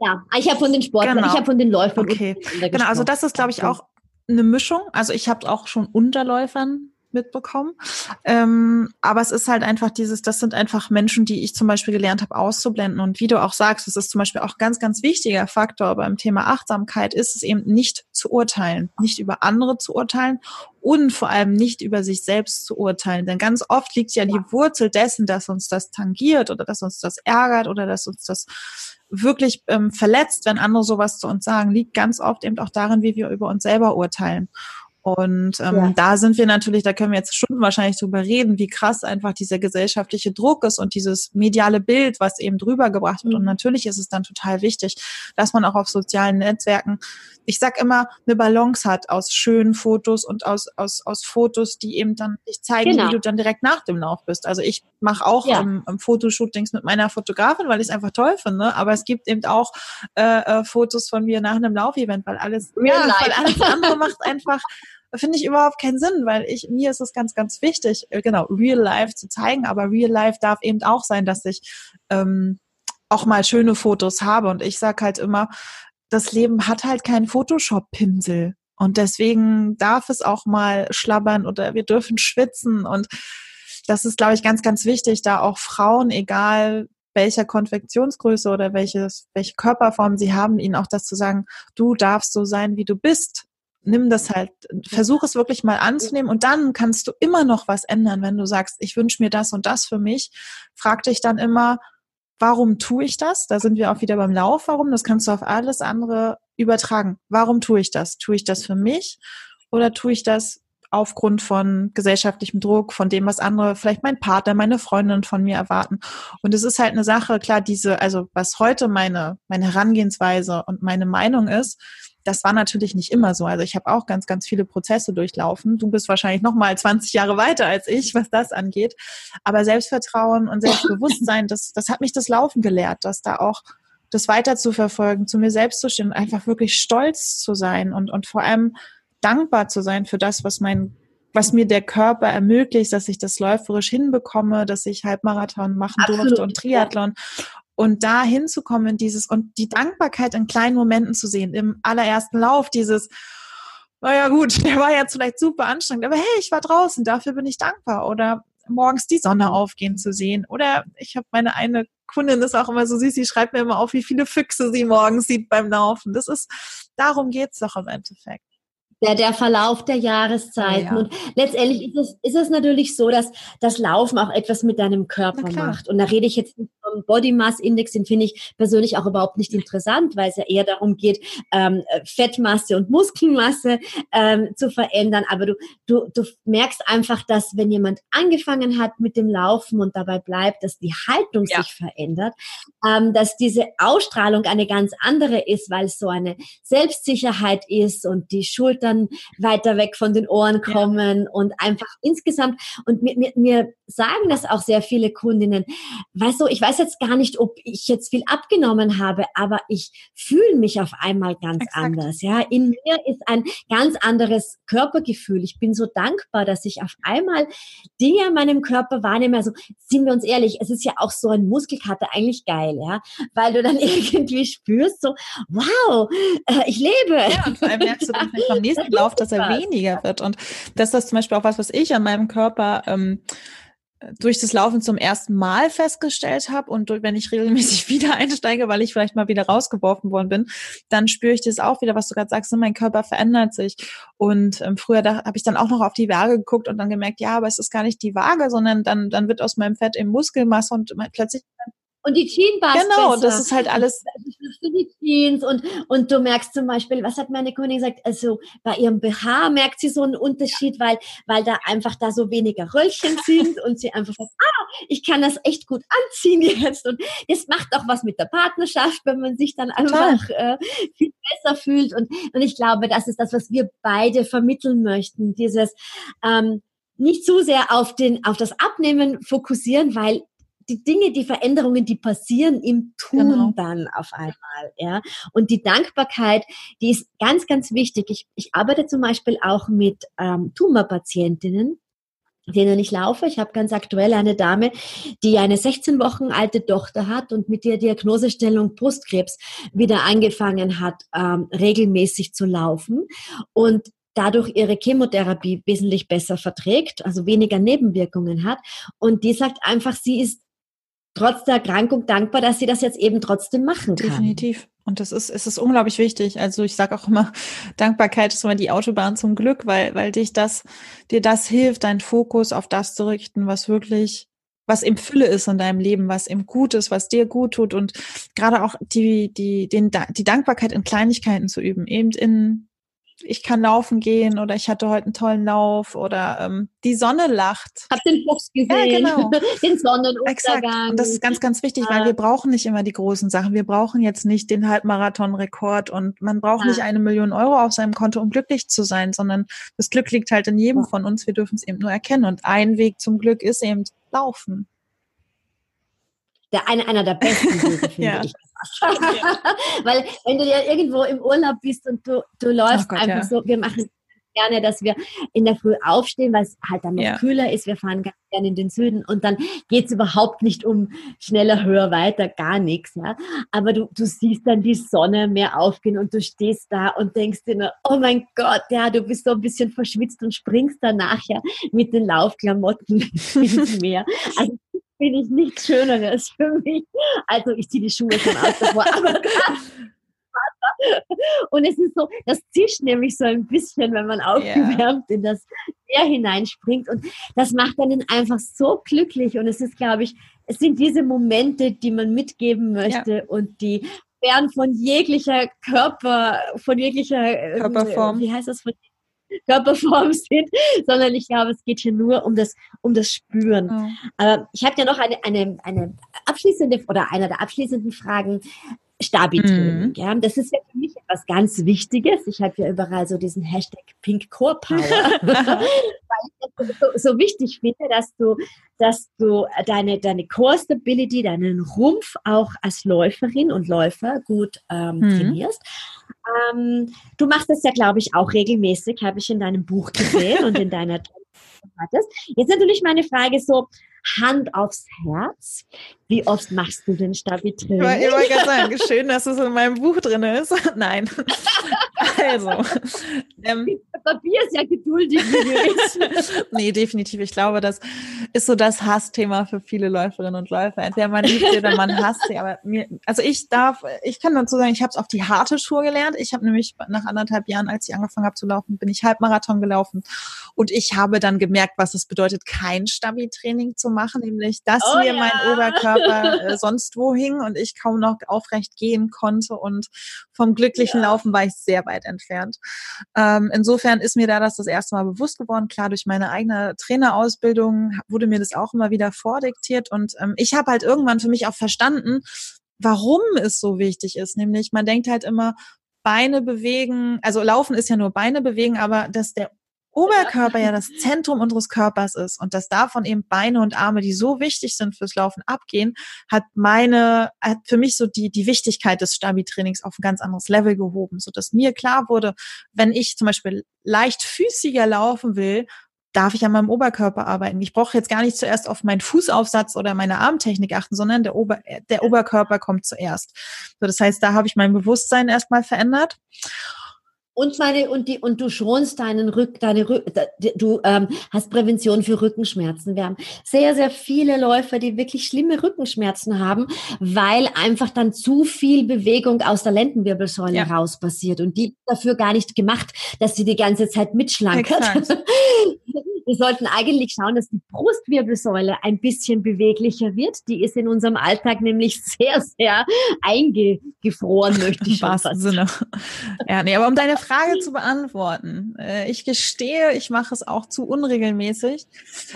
[SPEAKER 1] Ja, ich habe von den Sportlern, genau. ich habe von den Läufern.
[SPEAKER 2] Okay, genau. Also das ist, glaube ich, auch eine Mischung. Also ich habe auch schon Unterläufern mitbekommen. Ähm, aber es ist halt einfach dieses, das sind einfach Menschen, die ich zum Beispiel gelernt habe auszublenden. Und wie du auch sagst, das ist zum Beispiel auch ganz, ganz wichtiger Faktor beim Thema Achtsamkeit, ist es eben nicht zu urteilen, nicht über andere zu urteilen und vor allem nicht über sich selbst zu urteilen. Denn ganz oft liegt ja die Wurzel dessen, dass uns das tangiert oder dass uns das ärgert oder dass uns das wirklich ähm, verletzt, wenn andere sowas zu uns sagen, liegt ganz oft eben auch darin, wie wir über uns selber urteilen. Und ähm, ja. da sind wir natürlich, da können wir jetzt Stunden wahrscheinlich drüber reden, wie krass einfach dieser gesellschaftliche Druck ist und dieses mediale Bild, was eben drüber gebracht wird. Mhm. Und natürlich ist es dann total wichtig, dass man auch auf sozialen Netzwerken, ich sag immer, eine Balance hat aus schönen Fotos und aus, aus, aus Fotos, die eben dann nicht zeigen, genau. wie du dann direkt nach dem Lauf bist. Also ich mache auch ja. ähm, Fotoshootings mit meiner Fotografin, weil ich es einfach toll finde. Aber es gibt eben auch äh, äh, Fotos von mir nach einem Laufevent, weil alles, ja, weil alles andere macht <laughs> einfach finde ich überhaupt keinen Sinn, weil ich, mir ist es ganz, ganz wichtig, äh, genau, Real Life zu zeigen, aber Real Life darf eben auch sein, dass ich ähm, auch mal schöne Fotos habe. Und ich sage halt immer, das Leben hat halt keinen Photoshop-Pinsel. Und deswegen darf es auch mal schlabbern oder wir dürfen schwitzen. Und das ist, glaube ich, ganz, ganz wichtig, da auch Frauen, egal welcher Konfektionsgröße oder welches, welche Körperform sie haben, ihnen auch das zu sagen, du darfst so sein, wie du bist nimm das halt, versuch es wirklich mal anzunehmen und dann kannst du immer noch was ändern, wenn du sagst, ich wünsche mir das und das für mich. Frag dich dann immer, warum tue ich das? Da sind wir auch wieder beim Lauf, warum? Das kannst du auf alles andere übertragen. Warum tue ich das? Tue ich das für mich oder tue ich das aufgrund von gesellschaftlichem Druck, von dem, was andere, vielleicht mein Partner, meine Freundin von mir erwarten. Und es ist halt eine Sache, klar, diese, also was heute meine, meine Herangehensweise und meine Meinung ist, das war natürlich nicht immer so. Also ich habe auch ganz, ganz viele Prozesse durchlaufen. Du bist wahrscheinlich noch mal 20 Jahre weiter als ich, was das angeht. Aber Selbstvertrauen und Selbstbewusstsein, <laughs> das, das hat mich das Laufen gelehrt, dass da auch das weiter zu verfolgen, zu mir selbst zu stehen und einfach wirklich stolz zu sein und, und vor allem dankbar zu sein für das, was mein was mir der Körper ermöglicht, dass ich das läuferisch hinbekomme, dass ich Halbmarathon machen Absolut, durfte und Triathlon. Und da hinzukommen, dieses und die Dankbarkeit in kleinen Momenten zu sehen, im allerersten Lauf, dieses, naja gut, <laughs> der war jetzt vielleicht super anstrengend, aber hey, ich war draußen, dafür bin ich dankbar. Oder morgens die Sonne aufgehen zu sehen. Oder ich habe meine eine Kundin ist auch immer so süß, sie schreibt mir immer auf, wie viele Füchse sie morgens sieht beim Laufen. Das ist, darum geht's doch im Endeffekt
[SPEAKER 1] der, der Verlauf der Jahreszeiten. Ja. Und letztendlich ist es, ist es natürlich so, dass das Laufen auch etwas mit deinem Körper macht. Und da rede ich jetzt nicht vom Body Mass Index, den finde ich persönlich auch überhaupt nicht interessant, weil es ja eher darum geht, ähm, Fettmasse und Muskelmasse ähm, zu verändern. Aber du, du, du merkst einfach, dass wenn jemand angefangen hat mit dem Laufen und dabei bleibt, dass die Haltung ja. sich verändert, ähm, dass diese Ausstrahlung eine ganz andere ist, weil es so eine Selbstsicherheit ist und die Schulter Eltern weiter weg von den Ohren kommen ja. und einfach insgesamt, und mir, mir, mir sagen das auch sehr viele Kundinnen, weißt du, ich weiß jetzt gar nicht, ob ich jetzt viel abgenommen habe, aber ich fühle mich auf einmal ganz Exakt. anders. Ja, in mir ist ein ganz anderes Körpergefühl. Ich bin so dankbar, dass ich auf einmal Dinge in meinem Körper wahrnehme. Also sind wir uns ehrlich, es ist ja auch so ein Muskelkater eigentlich geil, ja, weil du dann <laughs> irgendwie spürst, so, wow, äh, ich lebe.
[SPEAKER 2] Ja, und vor allem merkst du dann beim <laughs> nächsten Lauf, dass er weniger wird. Und das ist zum Beispiel auch was, was ich an meinem Körper ähm, durch das Laufen zum ersten Mal festgestellt habe und wenn ich regelmäßig <laughs> wieder einsteige, weil ich vielleicht mal wieder rausgeworfen worden bin, dann spüre ich das auch wieder, was du gerade sagst, ne, mein Körper verändert sich. Und ähm, früher da habe ich dann auch noch auf die Waage geguckt und dann gemerkt, ja, aber es ist gar nicht die Waage, sondern dann, dann wird aus meinem Fett eben Muskelmasse und plötzlich
[SPEAKER 1] und die Jeanbars
[SPEAKER 2] Genau,
[SPEAKER 1] besser.
[SPEAKER 2] das ist halt alles.
[SPEAKER 1] Die Jeans und, und du merkst zum Beispiel, was hat meine Kundin gesagt? Also bei ihrem BH merkt sie so einen Unterschied, weil, weil da einfach da so weniger Röllchen <laughs> sind und sie einfach sagt, ah, ich kann das echt gut anziehen jetzt. Und das macht auch was mit der Partnerschaft, wenn man sich dann einfach äh, viel besser fühlt. Und, und ich glaube, das ist das, was wir beide vermitteln möchten. Dieses ähm, nicht zu sehr auf den, auf das Abnehmen fokussieren, weil die Dinge, die Veränderungen, die passieren im Tun genau. dann auf einmal, ja. Und die Dankbarkeit, die ist ganz, ganz wichtig. Ich, ich arbeite zum Beispiel auch mit ähm, Tumorpatientinnen, denen ich laufe. Ich habe ganz aktuell eine Dame, die eine 16 Wochen alte Tochter hat und mit der Diagnosestellung Brustkrebs wieder angefangen hat, ähm, regelmäßig zu laufen. Und dadurch ihre Chemotherapie wesentlich besser verträgt, also weniger Nebenwirkungen hat. Und die sagt einfach, sie ist trotz der Erkrankung dankbar, dass sie das jetzt eben trotzdem machen kann.
[SPEAKER 2] Definitiv. Und das ist, es ist unglaublich wichtig. Also ich sage auch immer, <laughs> Dankbarkeit ist immer die Autobahn zum Glück, weil, weil dich das, dir das hilft, deinen Fokus auf das zu richten, was wirklich, was im Fülle ist in deinem Leben, was im Gut ist, was dir gut tut und gerade auch die, die, den, die Dankbarkeit in Kleinigkeiten zu üben, eben in ich kann laufen gehen oder ich hatte heute einen tollen Lauf oder ähm, die Sonne lacht.
[SPEAKER 1] Hab den Fuchs gesehen, ja, genau. <laughs> den Sonnenuntergang. Exakt.
[SPEAKER 2] Und das ist ganz, ganz wichtig, ja. weil wir brauchen nicht immer die großen Sachen. Wir brauchen jetzt nicht den Halbmarathon-Rekord und man braucht ja. nicht eine Million Euro auf seinem Konto, um glücklich zu sein, sondern das Glück liegt halt in jedem von uns. Wir dürfen es eben nur erkennen. Und ein Weg zum Glück ist eben Laufen.
[SPEAKER 1] Der eine, einer der besten <laughs> Wege, finde ja. ich. <laughs> Weil wenn du ja irgendwo im Urlaub bist und du, du läufst Gott, einfach ja. so, wir machen gerne, dass wir in der Früh aufstehen, weil es halt dann noch ja. kühler ist. Wir fahren ganz gerne in den Süden und dann geht es überhaupt nicht um schneller, höher, weiter, gar nichts. Ja? Aber du, du siehst dann die Sonne mehr aufgehen und du stehst da und denkst dir nur, oh mein Gott, ja, du bist so ein bisschen verschwitzt und springst dann nachher mit den Laufklamotten <laughs> ins Meer. Also finde ich nichts Schöneres für mich. Also ich ziehe die Schuhe schon aus davor, aber <laughs> und es ist so, das zischt nämlich so ein bisschen, wenn man aufgewärmt yeah. in das Meer hineinspringt. Und das macht einen einfach so glücklich. Und es ist, glaube ich, es sind diese Momente, die man mitgeben möchte ja. und die fern von jeglicher Körper, von jeglicher
[SPEAKER 2] ähm, Körperform.
[SPEAKER 1] Wie heißt das? Von <laughs> Körperform sind, sondern ich glaube, es geht hier nur um das, um das Spüren. Mhm. Aber ich habe ja noch eine, eine, eine abschließende oder einer der abschließenden Fragen. Stabi-Training. Mhm. Ja, das ist ja für mich etwas ganz Wichtiges. Ich habe ja überall so diesen Hashtag Pink Core Power, <laughs> weil ich das so, so, wichtig finde, dass du, dass du deine, deine Core Stability, deinen Rumpf auch als Läuferin und Läufer gut ähm, mhm. trainierst. Ähm, du machst das ja, glaube ich, auch regelmäßig, habe ich in deinem Buch gesehen und in deiner. Jetzt natürlich meine Frage so, Hand aufs Herz. Wie oft machst du denn Stabi-Training?
[SPEAKER 2] Ich wollte gerade sagen, schön, dass es in meinem Buch drin ist. <laughs> Nein. Also.
[SPEAKER 1] Ähm, Papier ist ja geduldig. <laughs>
[SPEAKER 2] nee, definitiv. Ich glaube, das ist so das Hassthema für viele Läuferinnen und Läufer. Entweder man liebt sie oder man hasst sie. Aber mir, also ich darf, ich kann dazu sagen, ich habe es auf die harte Schuhe gelernt. Ich habe nämlich nach anderthalb Jahren, als ich angefangen habe zu laufen, bin ich Halbmarathon gelaufen. Und ich habe dann gemerkt, was es bedeutet, kein Stabi-Training zu machen, nämlich dass oh, mir ja. mein Oberkörper äh, sonst wo hing und ich kaum noch aufrecht gehen konnte. Und vom glücklichen ja. Laufen war ich sehr weit entfernt. Ähm, insofern ist mir da das das erste Mal bewusst geworden. Klar, durch meine eigene Trainerausbildung wurde mir das auch immer wieder vordiktiert. Und ähm, ich habe halt irgendwann für mich auch verstanden, warum es so wichtig ist. Nämlich, man denkt halt immer, Beine bewegen, also Laufen ist ja nur Beine bewegen, aber dass der Oberkörper ja das Zentrum unseres Körpers ist und dass davon eben Beine und Arme, die so wichtig sind fürs Laufen, abgehen, hat meine, hat für mich so die, die Wichtigkeit des Stabi-Trainings auf ein ganz anderes Level gehoben, so dass mir klar wurde, wenn ich zum Beispiel leichtfüßiger laufen will, darf ich an meinem Oberkörper arbeiten. Ich brauche jetzt gar nicht zuerst auf meinen Fußaufsatz oder meine Armtechnik achten, sondern der, Ober, der Oberkörper kommt zuerst. So, das heißt, da habe ich mein Bewusstsein erstmal verändert.
[SPEAKER 1] Und meine und die und du schonst deinen Rück, deine Rück, du ähm, hast Prävention für Rückenschmerzen. Wir haben sehr sehr viele Läufer, die wirklich schlimme Rückenschmerzen haben, weil einfach dann zu viel Bewegung aus der Lendenwirbelsäule ja. raus passiert und die dafür gar nicht gemacht, dass sie die ganze Zeit mitschlankert. <laughs> Wir sollten eigentlich schauen, dass die Brustwirbelsäule ein bisschen beweglicher wird. Die ist in unserem Alltag nämlich <laughs> sehr, sehr eingefroren, möchte ich schon fast. Sinne.
[SPEAKER 2] Ja, nee, aber um deine Frage <laughs> zu beantworten, äh, ich gestehe, ich mache es auch zu unregelmäßig.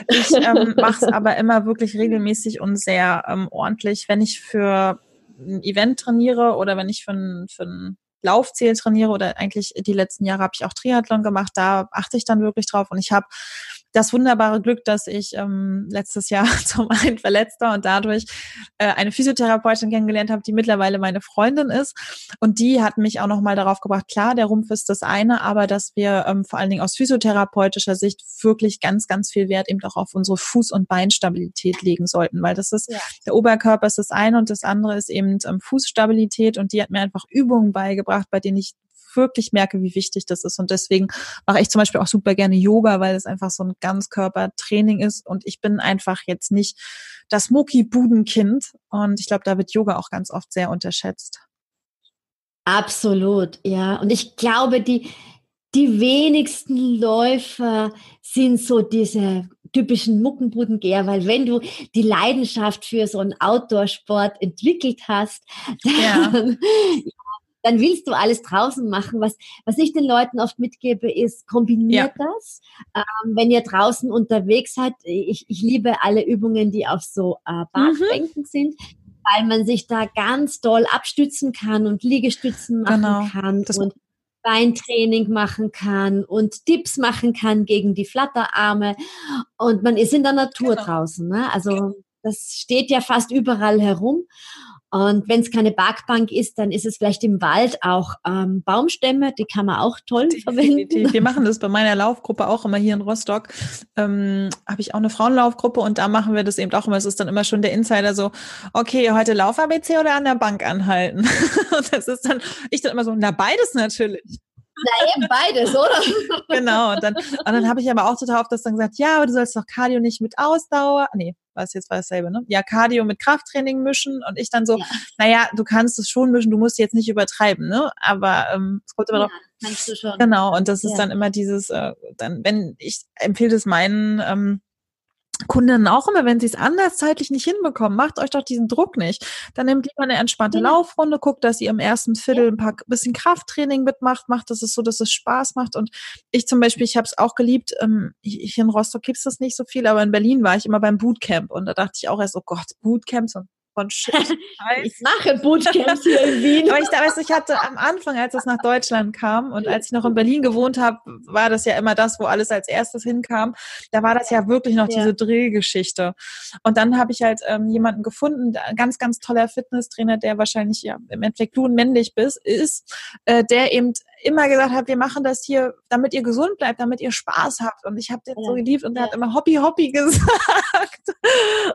[SPEAKER 2] Ich <laughs> ähm, mache es aber immer wirklich regelmäßig und sehr ähm, ordentlich, wenn ich für ein Event trainiere oder wenn ich für ein, für ein Laufziel trainiere oder eigentlich die letzten Jahre habe ich auch Triathlon gemacht, da achte ich dann wirklich drauf. Und ich habe das wunderbare Glück, dass ich ähm, letztes Jahr <laughs> zum einen verletzt war und dadurch äh, eine Physiotherapeutin kennengelernt habe, die mittlerweile meine Freundin ist. Und die hat mich auch nochmal darauf gebracht, klar, der Rumpf ist das eine, aber dass wir ähm, vor allen Dingen aus physiotherapeutischer Sicht wirklich ganz, ganz viel Wert eben auch auf unsere Fuß- und Beinstabilität legen sollten, weil das ist, ja. der Oberkörper ist das eine und das andere ist eben ähm, Fußstabilität und die hat mir einfach Übungen beigebracht, bei denen ich wirklich merke, wie wichtig das ist. Und deswegen mache ich zum Beispiel auch super gerne Yoga, weil es einfach so ein Ganzkörpertraining ist. Und ich bin einfach jetzt nicht das Mucki-Budenkind. Und ich glaube, da wird Yoga auch ganz oft sehr unterschätzt.
[SPEAKER 1] Absolut, ja. Und ich glaube, die, die wenigsten Läufer sind so diese typischen Muckenbudengeher, weil wenn du die Leidenschaft für so einen Outdoor-Sport entwickelt hast, dann, ja dann willst du alles draußen machen. Was, was ich den Leuten oft mitgebe, ist, kombiniert ja. das. Ähm, wenn ihr draußen unterwegs seid, ich, ich liebe alle Übungen, die auf so äh, Badbänken mhm. sind, weil man sich da ganz doll abstützen kann und Liegestützen machen genau. kann das und Beintraining machen kann und Tipps machen kann gegen die Flatterarme. Und man ist in der Natur genau. draußen. Ne? Also das steht ja fast überall herum. Und wenn es keine Parkbank ist, dann ist es vielleicht im Wald auch ähm, Baumstämme, die kann man auch toll verwenden.
[SPEAKER 2] Wir <laughs> machen das bei meiner Laufgruppe auch immer hier in Rostock. Ähm, Habe ich auch eine Frauenlaufgruppe und da machen wir das eben auch immer. Es ist dann immer schon der Insider so, okay, heute Lauf ABC oder an der Bank anhalten. <laughs> und das ist dann, ich dann immer so, na beides natürlich.
[SPEAKER 1] Na eben beides, oder? <laughs>
[SPEAKER 2] genau. Und dann, und dann habe ich aber auch total oft das dann gesagt, ja, aber du sollst doch Cardio nicht mit Ausdauer. Nee, was jetzt war dasselbe, ne? Ja, Cardio mit Krafttraining mischen und ich dann so, ja. naja, du kannst es schon mischen, du musst jetzt nicht übertreiben, ne? Aber ähm, es kommt immer ja, noch. Kannst du schon. Genau, und das ist ja. dann immer dieses, äh, dann, wenn ich empfehle es meinen ähm, Kunden auch immer, wenn sie es anders zeitlich nicht hinbekommen, macht euch doch diesen Druck nicht. Dann nehmt lieber eine entspannte. Laufrunde, guckt, dass ihr im ersten Viertel ein paar bisschen Krafttraining mitmacht, macht dass es so, dass es Spaß macht. Und ich zum Beispiel, ich habe es auch geliebt, ähm, hier in Rostock gibt's das nicht so viel, aber in Berlin war ich immer beim Bootcamp und da dachte ich auch erst, oh Gott, Bootcamps und von Shit. <laughs>
[SPEAKER 1] ich mache Bootcamps hier in Wien.
[SPEAKER 2] Aber ich, weiß, ich hatte am Anfang, als es nach Deutschland kam und als ich noch in Berlin gewohnt habe, war das ja immer das, wo alles als erstes hinkam. Da war das ja wirklich noch ja. diese Drehgeschichte. Und dann habe ich halt ähm, jemanden gefunden, ein ganz, ganz toller Fitnesstrainer, der wahrscheinlich ja im Endeffekt du und männlich bist, ist, äh, der eben immer gesagt hat, wir machen das hier, damit ihr gesund bleibt, damit ihr Spaß habt. Und ich habe den ja. so geliebt und ja. hat immer Hobby, Hobby <laughs> gesagt.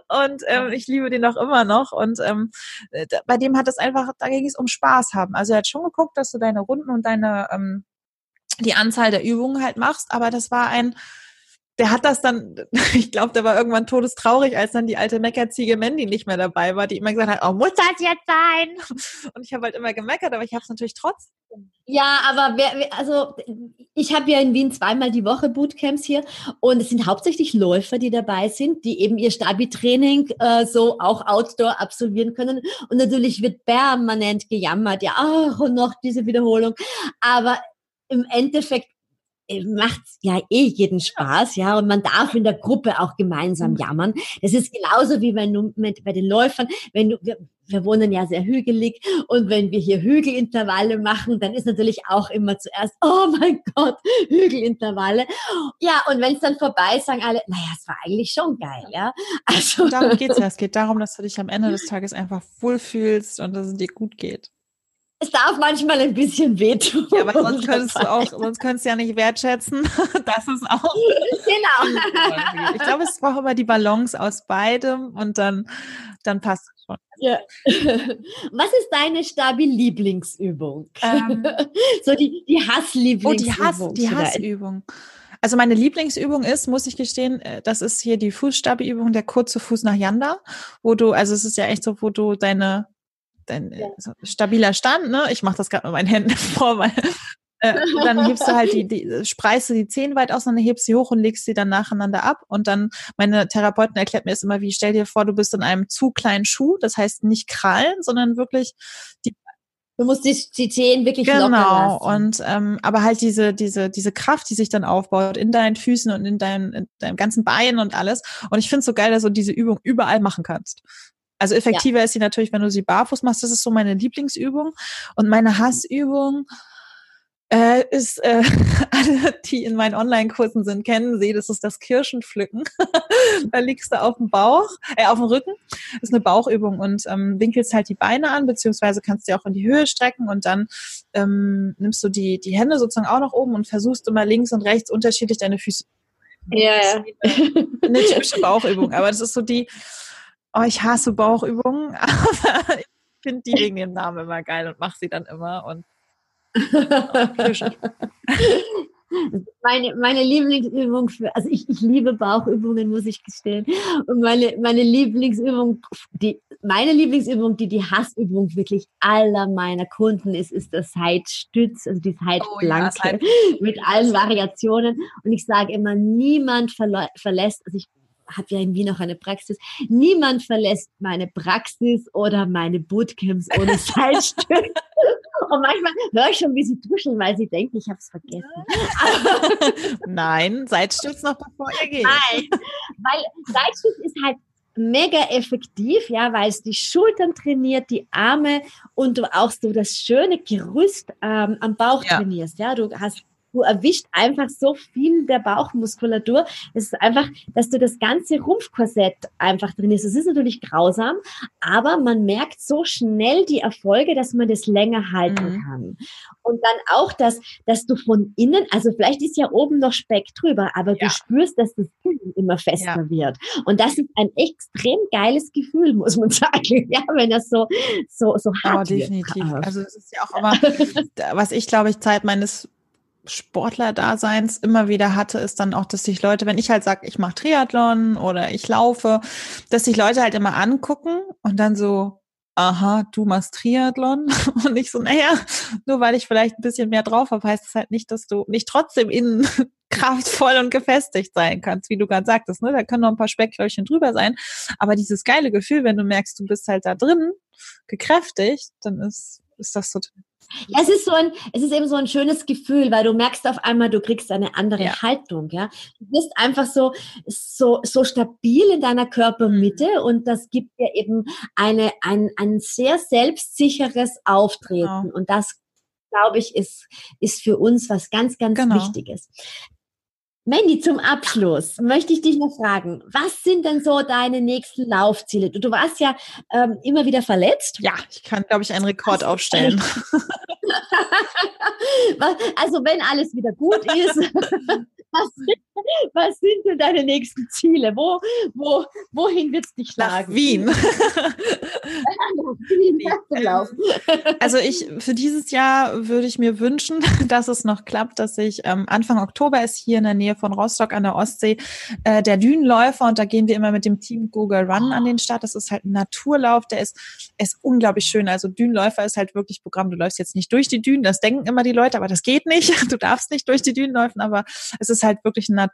[SPEAKER 2] Und ähm, ich liebe den auch immer noch. Und ähm, bei dem hat es einfach, da ging es um Spaß haben. Also er hat schon geguckt, dass du deine Runden und deine ähm, die Anzahl der Übungen halt machst, aber das war ein der hat das dann, <laughs> ich glaube, der war irgendwann todestraurig, als dann die alte Meckerziege Mandy nicht mehr dabei war, die immer gesagt hat, oh, muss das jetzt sein? <laughs> Und ich habe halt immer gemeckert, aber ich habe es natürlich trotzdem.
[SPEAKER 1] Ja, aber wer, also ich habe ja in Wien zweimal die Woche Bootcamps hier und es sind hauptsächlich Läufer, die dabei sind, die eben ihr Stabi-Training äh, so auch Outdoor absolvieren können. Und natürlich wird permanent gejammert, ja, und noch diese Wiederholung. Aber im Endeffekt macht ja eh jeden Spaß, ja, und man darf in der Gruppe auch gemeinsam mhm. jammern. Das ist genauso wie wenn du mit, bei den Läufern, wenn du, wir, wir wohnen ja sehr hügelig und wenn wir hier Hügelintervalle machen, dann ist natürlich auch immer zuerst, <laughs> oh mein Gott, Hügelintervalle. Ja, und wenn es dann vorbei ist, sagen alle, naja, es war eigentlich schon geil, ja.
[SPEAKER 2] Also. darum geht's ja. Es geht darum, dass du dich am Ende des Tages einfach wohlfühlst und dass es dir gut geht.
[SPEAKER 1] Es darf manchmal ein bisschen wehtun.
[SPEAKER 2] Ja, aber sonst <laughs> könntest du auch, sonst könntest du ja nicht wertschätzen. <laughs> Das ist auch.
[SPEAKER 1] Genau. <laughs>
[SPEAKER 2] Ich glaube, es braucht immer die Balance aus beidem und dann, dann passt es schon.
[SPEAKER 1] Ja. Was ist deine Stabil-Lieblingsübung? Ähm, so die, die Hasslieblingsübung.
[SPEAKER 2] Oh, die, Hass, die Hassübung. Also meine Lieblingsübung ist, muss ich gestehen, äh, das ist hier die Fußstabi-Übung, der kurze Fuß nach Yanda, wo du, also es ist ja echt so, wo du deine, dein ja. also stabiler Stand, ne? Ich mache das gerade mit meinen Händen <laughs> vor, weil äh, dann hebst du halt die, die spreist du die Zehen weit auseinander, hebst sie hoch und legst sie dann nacheinander ab. Und dann, meine Therapeutin erklärt mir es immer wie, stell dir vor, du bist in einem zu kleinen Schuh, das heißt nicht krallen, sondern wirklich die
[SPEAKER 1] Du musst die, die Zehen wirklich
[SPEAKER 2] genau. Genau. Und ähm, aber halt diese diese diese Kraft, die sich dann aufbaut in deinen Füßen und in deinem in deinem ganzen Bein und alles. Und ich finde es so geil, dass du diese Übung überall machen kannst. Also effektiver ja. ist sie natürlich, wenn du sie barfuß machst. Das ist so meine Lieblingsübung und meine Hassübung äh, ist, äh, <laughs> alle, die in meinen Online-Kursen sind, kennen sie, das ist das Kirschenpflücken. <laughs> da liegst du auf dem Bauch, äh, auf dem Rücken. Das ist eine Bauchübung und ähm, winkelst halt die Beine an, beziehungsweise kannst du auch in die Höhe strecken und dann ähm, nimmst du die, die Hände sozusagen auch nach oben und versuchst immer links und rechts unterschiedlich deine Füße.
[SPEAKER 1] Ja, ja.
[SPEAKER 2] Eine typische <laughs> Bauchübung, aber das ist so die, oh, ich hasse Bauchübungen, <laughs> aber ich finde die wegen dem Namen immer geil und mache sie dann immer und <laughs>
[SPEAKER 1] meine, meine Lieblingsübung für, also ich, ich liebe Bauchübungen, muss ich gestehen. Und meine, meine Lieblingsübung, die, meine Lieblingsübung, die die Hassübung wirklich aller meiner Kunden ist, ist das Seitstütz, also die Seitplanke oh, ja, mit allen Variationen. Und ich sage immer, niemand verlässt, also ich habe ja in Wien auch eine Praxis. Niemand verlässt meine Praxis oder meine Bootcamps ohne <laughs> Seitstütz. Und manchmal höre ich schon, wie sie duschen, weil sie denken, ich habe es vergessen. <laughs>
[SPEAKER 2] Nein, Seitstütz noch bevor ihr geht.
[SPEAKER 1] Nein, weil Seitstütz ist halt mega effektiv, ja, weil es die Schultern trainiert, die Arme und du auch so das schöne Gerüst ähm, am Bauch ja. trainierst, ja. Du hast du erwischt einfach so viel der Bauchmuskulatur. Es ist einfach, dass du das ganze Rumpfkorsett einfach drin ist. Es ist natürlich grausam, aber man merkt so schnell die Erfolge, dass man das länger halten mhm. kann. Und dann auch, dass, dass du von innen, also vielleicht ist ja oben noch Speck drüber, aber ja. du spürst, dass das innen immer fester ja. wird. Und das ist ein extrem geiles Gefühl, muss man <laughs> sagen, ja, wenn das so, so, so hart
[SPEAKER 2] oh, definitiv. Wird. Also es ist ja auch <laughs> immer, was ich glaube ich Zeit meines Sportler-Daseins immer wieder hatte, ist dann auch, dass sich Leute, wenn ich halt sage, ich mache Triathlon oder ich laufe, dass sich Leute halt immer angucken und dann so, aha, du machst Triathlon <laughs> und ich so, naja, nur weil ich vielleicht ein bisschen mehr drauf habe, heißt es halt nicht, dass du nicht trotzdem innen <laughs> kraftvoll und gefestigt sein kannst, wie du gerade sagtest. Ne? Da können noch ein paar Speckröllchen drüber sein, aber dieses geile Gefühl, wenn du merkst, du bist halt da drin, gekräftigt, dann ist, ist das total
[SPEAKER 1] ja, es ist so ein, es ist eben so ein schönes Gefühl, weil du merkst auf einmal, du kriegst eine andere ja. Haltung, ja. Du bist einfach so, so, so stabil in deiner Körpermitte mhm. und das gibt dir eben eine, ein, ein sehr selbstsicheres Auftreten genau. und das glaube ich, ist, ist für uns was ganz, ganz genau. Wichtiges. Mandy, zum Abschluss möchte ich dich noch fragen, was sind denn so deine nächsten Laufziele? Du, du warst ja ähm, immer wieder verletzt.
[SPEAKER 2] Ja, ich kann, glaube ich, einen Rekord aufstellen. <laughs>
[SPEAKER 1] also wenn alles wieder gut ist, <laughs> was, <laughs> was, sind denn deine nächsten Ziele? Wo, wo, wohin wird es dich schlagen?
[SPEAKER 2] Nach Wien. <laughs> also ich, für dieses Jahr würde ich mir wünschen, <laughs> dass es noch klappt, dass ich ähm, Anfang Oktober ist hier in der Nähe von Rostock an der Ostsee äh, der Dünenläufer und da gehen wir immer mit dem Team Google Run an den Start. Das ist halt ein Naturlauf, der ist, ist unglaublich schön. Also Dünenläufer ist halt wirklich Programm. Du läufst jetzt nicht durch die Dünen, das denken immer die Leute, aber das geht nicht. Du darfst nicht durch die Dünen laufen, aber es ist halt wirklich ein Naturlauf.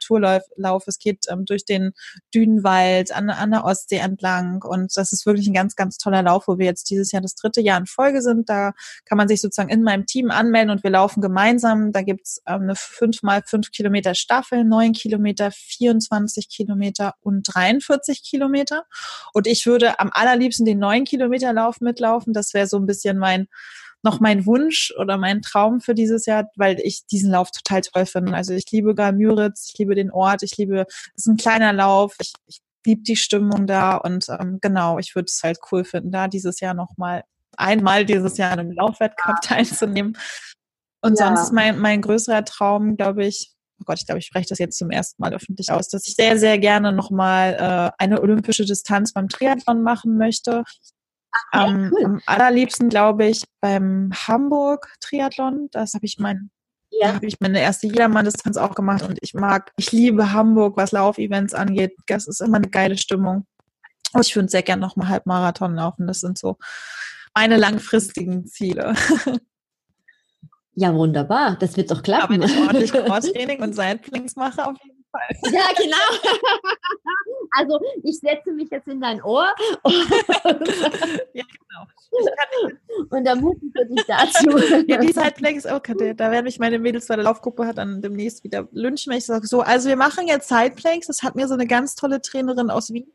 [SPEAKER 2] Es geht ähm, durch den Dünenwald an, an der Ostsee entlang und das ist wirklich ein ganz, ganz toller Lauf, wo wir jetzt dieses Jahr das dritte Jahr in Folge sind. Da kann man sich sozusagen in meinem Team anmelden und wir laufen gemeinsam. Da gibt's ähm, eine fünf mal fünf Kilometer Staffel, neun Kilometer, 24 Kilometer und 43 Kilometer. Und ich würde am allerliebsten den neun Kilometer Lauf mitlaufen. Das wäre so ein bisschen mein noch mein Wunsch oder mein Traum für dieses Jahr, weil ich diesen Lauf total toll finde. Also ich liebe gar Müritz, ich liebe den Ort, ich liebe, es ist ein kleiner Lauf, ich, ich liebe die Stimmung da und ähm, genau, ich würde es halt cool finden, da dieses Jahr nochmal einmal dieses Jahr an einem Laufwettkampf teilzunehmen. Und ja. sonst mein, mein größerer Traum, glaube ich, oh Gott, ich glaube, ich spreche das jetzt zum ersten Mal öffentlich aus, dass ich sehr, sehr gerne nochmal äh, eine olympische Distanz beim Triathlon machen möchte. Ach, ähm, cool. Am allerliebsten, glaube ich, beim Hamburg Triathlon. Das habe ich mein, ja. habe ich meine erste Jedermann-Distanz auch gemacht und ich mag, ich liebe Hamburg, was Laufevents angeht. Das ist immer eine geile Stimmung. Und ich würde sehr gerne nochmal Halbmarathon laufen. Das sind so meine langfristigen Ziele. <laughs>
[SPEAKER 1] Ja, wunderbar. Das wird doch klappen.
[SPEAKER 2] Aber wenn ich ordentlich <laughs> Core-Training und Sideplanks mache, auf jeden Fall. <laughs>
[SPEAKER 1] Ja, genau. <laughs> Also ich setze mich jetzt in dein Ohr. <laughs> ja, genau. Und wir dich dazu.
[SPEAKER 2] Ja, die Sideplanks, okay, da werden mich meine Mädels bei der Laufgruppe hat dann demnächst wieder lynchen, wenn ich sage so, also wir machen jetzt Sideplanks. Das hat mir so eine ganz tolle Trainerin aus Wien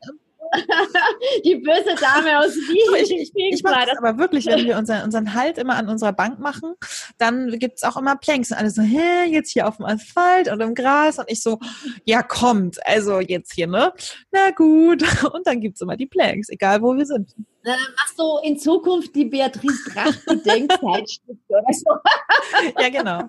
[SPEAKER 2] <laughs>
[SPEAKER 1] die böse Dame aus <laughs> Wien.
[SPEAKER 2] Ich, ich, ich mache das aber wirklich, wenn wir unseren, unseren Halt immer an unserer Bank machen, dann gibt es auch immer Planks. Und alle so, hä, jetzt hier auf dem Asphalt und im Gras. Und ich so, ja, kommt. Also jetzt hier, ne? Na gut. <laughs> Und dann gibt es immer die Planks, egal wo wir sind.
[SPEAKER 1] Dann machst du in Zukunft die Beatrice Tracht Gedenkzeitstücke oder so.
[SPEAKER 2] ja, genau.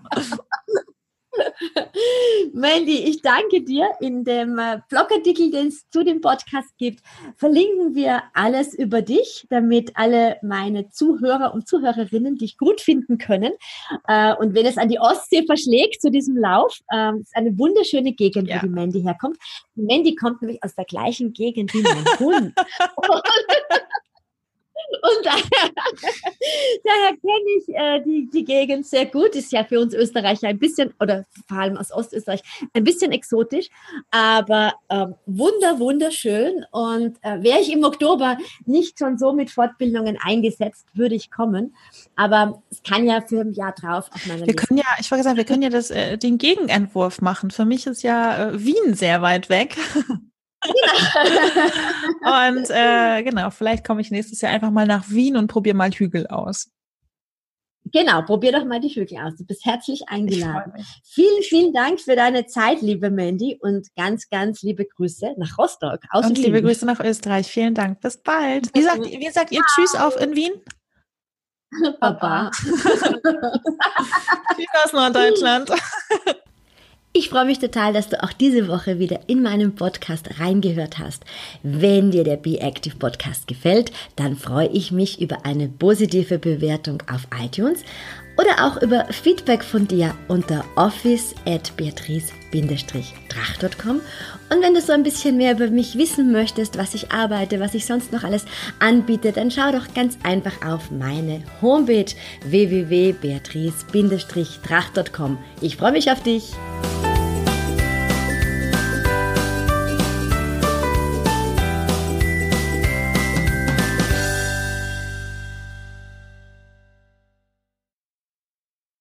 [SPEAKER 2] <laughs>
[SPEAKER 1] Mandy, ich danke dir. In dem äh, Blogartikel, den es zu dem Podcast gibt, verlinken wir alles über dich, damit alle meine Zuhörer und Zuhörerinnen dich gut finden können. Äh, und wenn es an die Ostsee verschlägt zu diesem Lauf, ähm, ist eine wunderschöne Gegend, ja. wo die Mandy herkommt. Mandy kommt nämlich aus der gleichen Gegend wie mein Hund. <laughs> <laughs> Und daher, <laughs> daher kenne ich äh, die, die Gegend sehr gut. Ist ja für uns Österreicher ein bisschen, oder vor allem aus Ostösterreich, ein bisschen exotisch, aber äh, wunder, wunderschön. Und äh, wäre ich im Oktober nicht schon so mit Fortbildungen eingesetzt, würde ich kommen. Aber es kann ja für ein Jahr drauf
[SPEAKER 2] auf meiner Wir Liste. können ja, ich wollte sagen, wir können ja das, äh, den Gegenentwurf machen. Für mich ist ja äh, Wien sehr weit weg. <laughs> und äh, genau, vielleicht komme ich nächstes Jahr einfach mal nach Wien und probiere mal Hügel aus.
[SPEAKER 1] Genau, probier doch mal die Hügel aus. Du bist herzlich eingeladen. Vielen, vielen Dank für deine Zeit, liebe Mandy, und ganz, ganz liebe Grüße nach Rostock.
[SPEAKER 2] Aus und Wien. liebe Grüße nach Österreich. Vielen Dank. Bis bald. Wie sagt, wie sagt ihr Tschüss auf in Wien?
[SPEAKER 1] Papa. <laughs>
[SPEAKER 2] Tschüss aus Norddeutschland. <laughs>
[SPEAKER 1] Ich freue mich total, dass du auch diese Woche wieder in meinem Podcast reingehört hast. Wenn dir der Be Active Podcast gefällt, dann freue ich mich über eine positive Bewertung auf iTunes oder auch über Feedback von dir unter office at beatrice-drach.com. Und wenn du so ein bisschen mehr über mich wissen möchtest, was ich arbeite, was ich sonst noch alles anbiete, dann schau doch ganz einfach auf meine Homepage www.beatrice-drach.com. Ich freue mich auf dich.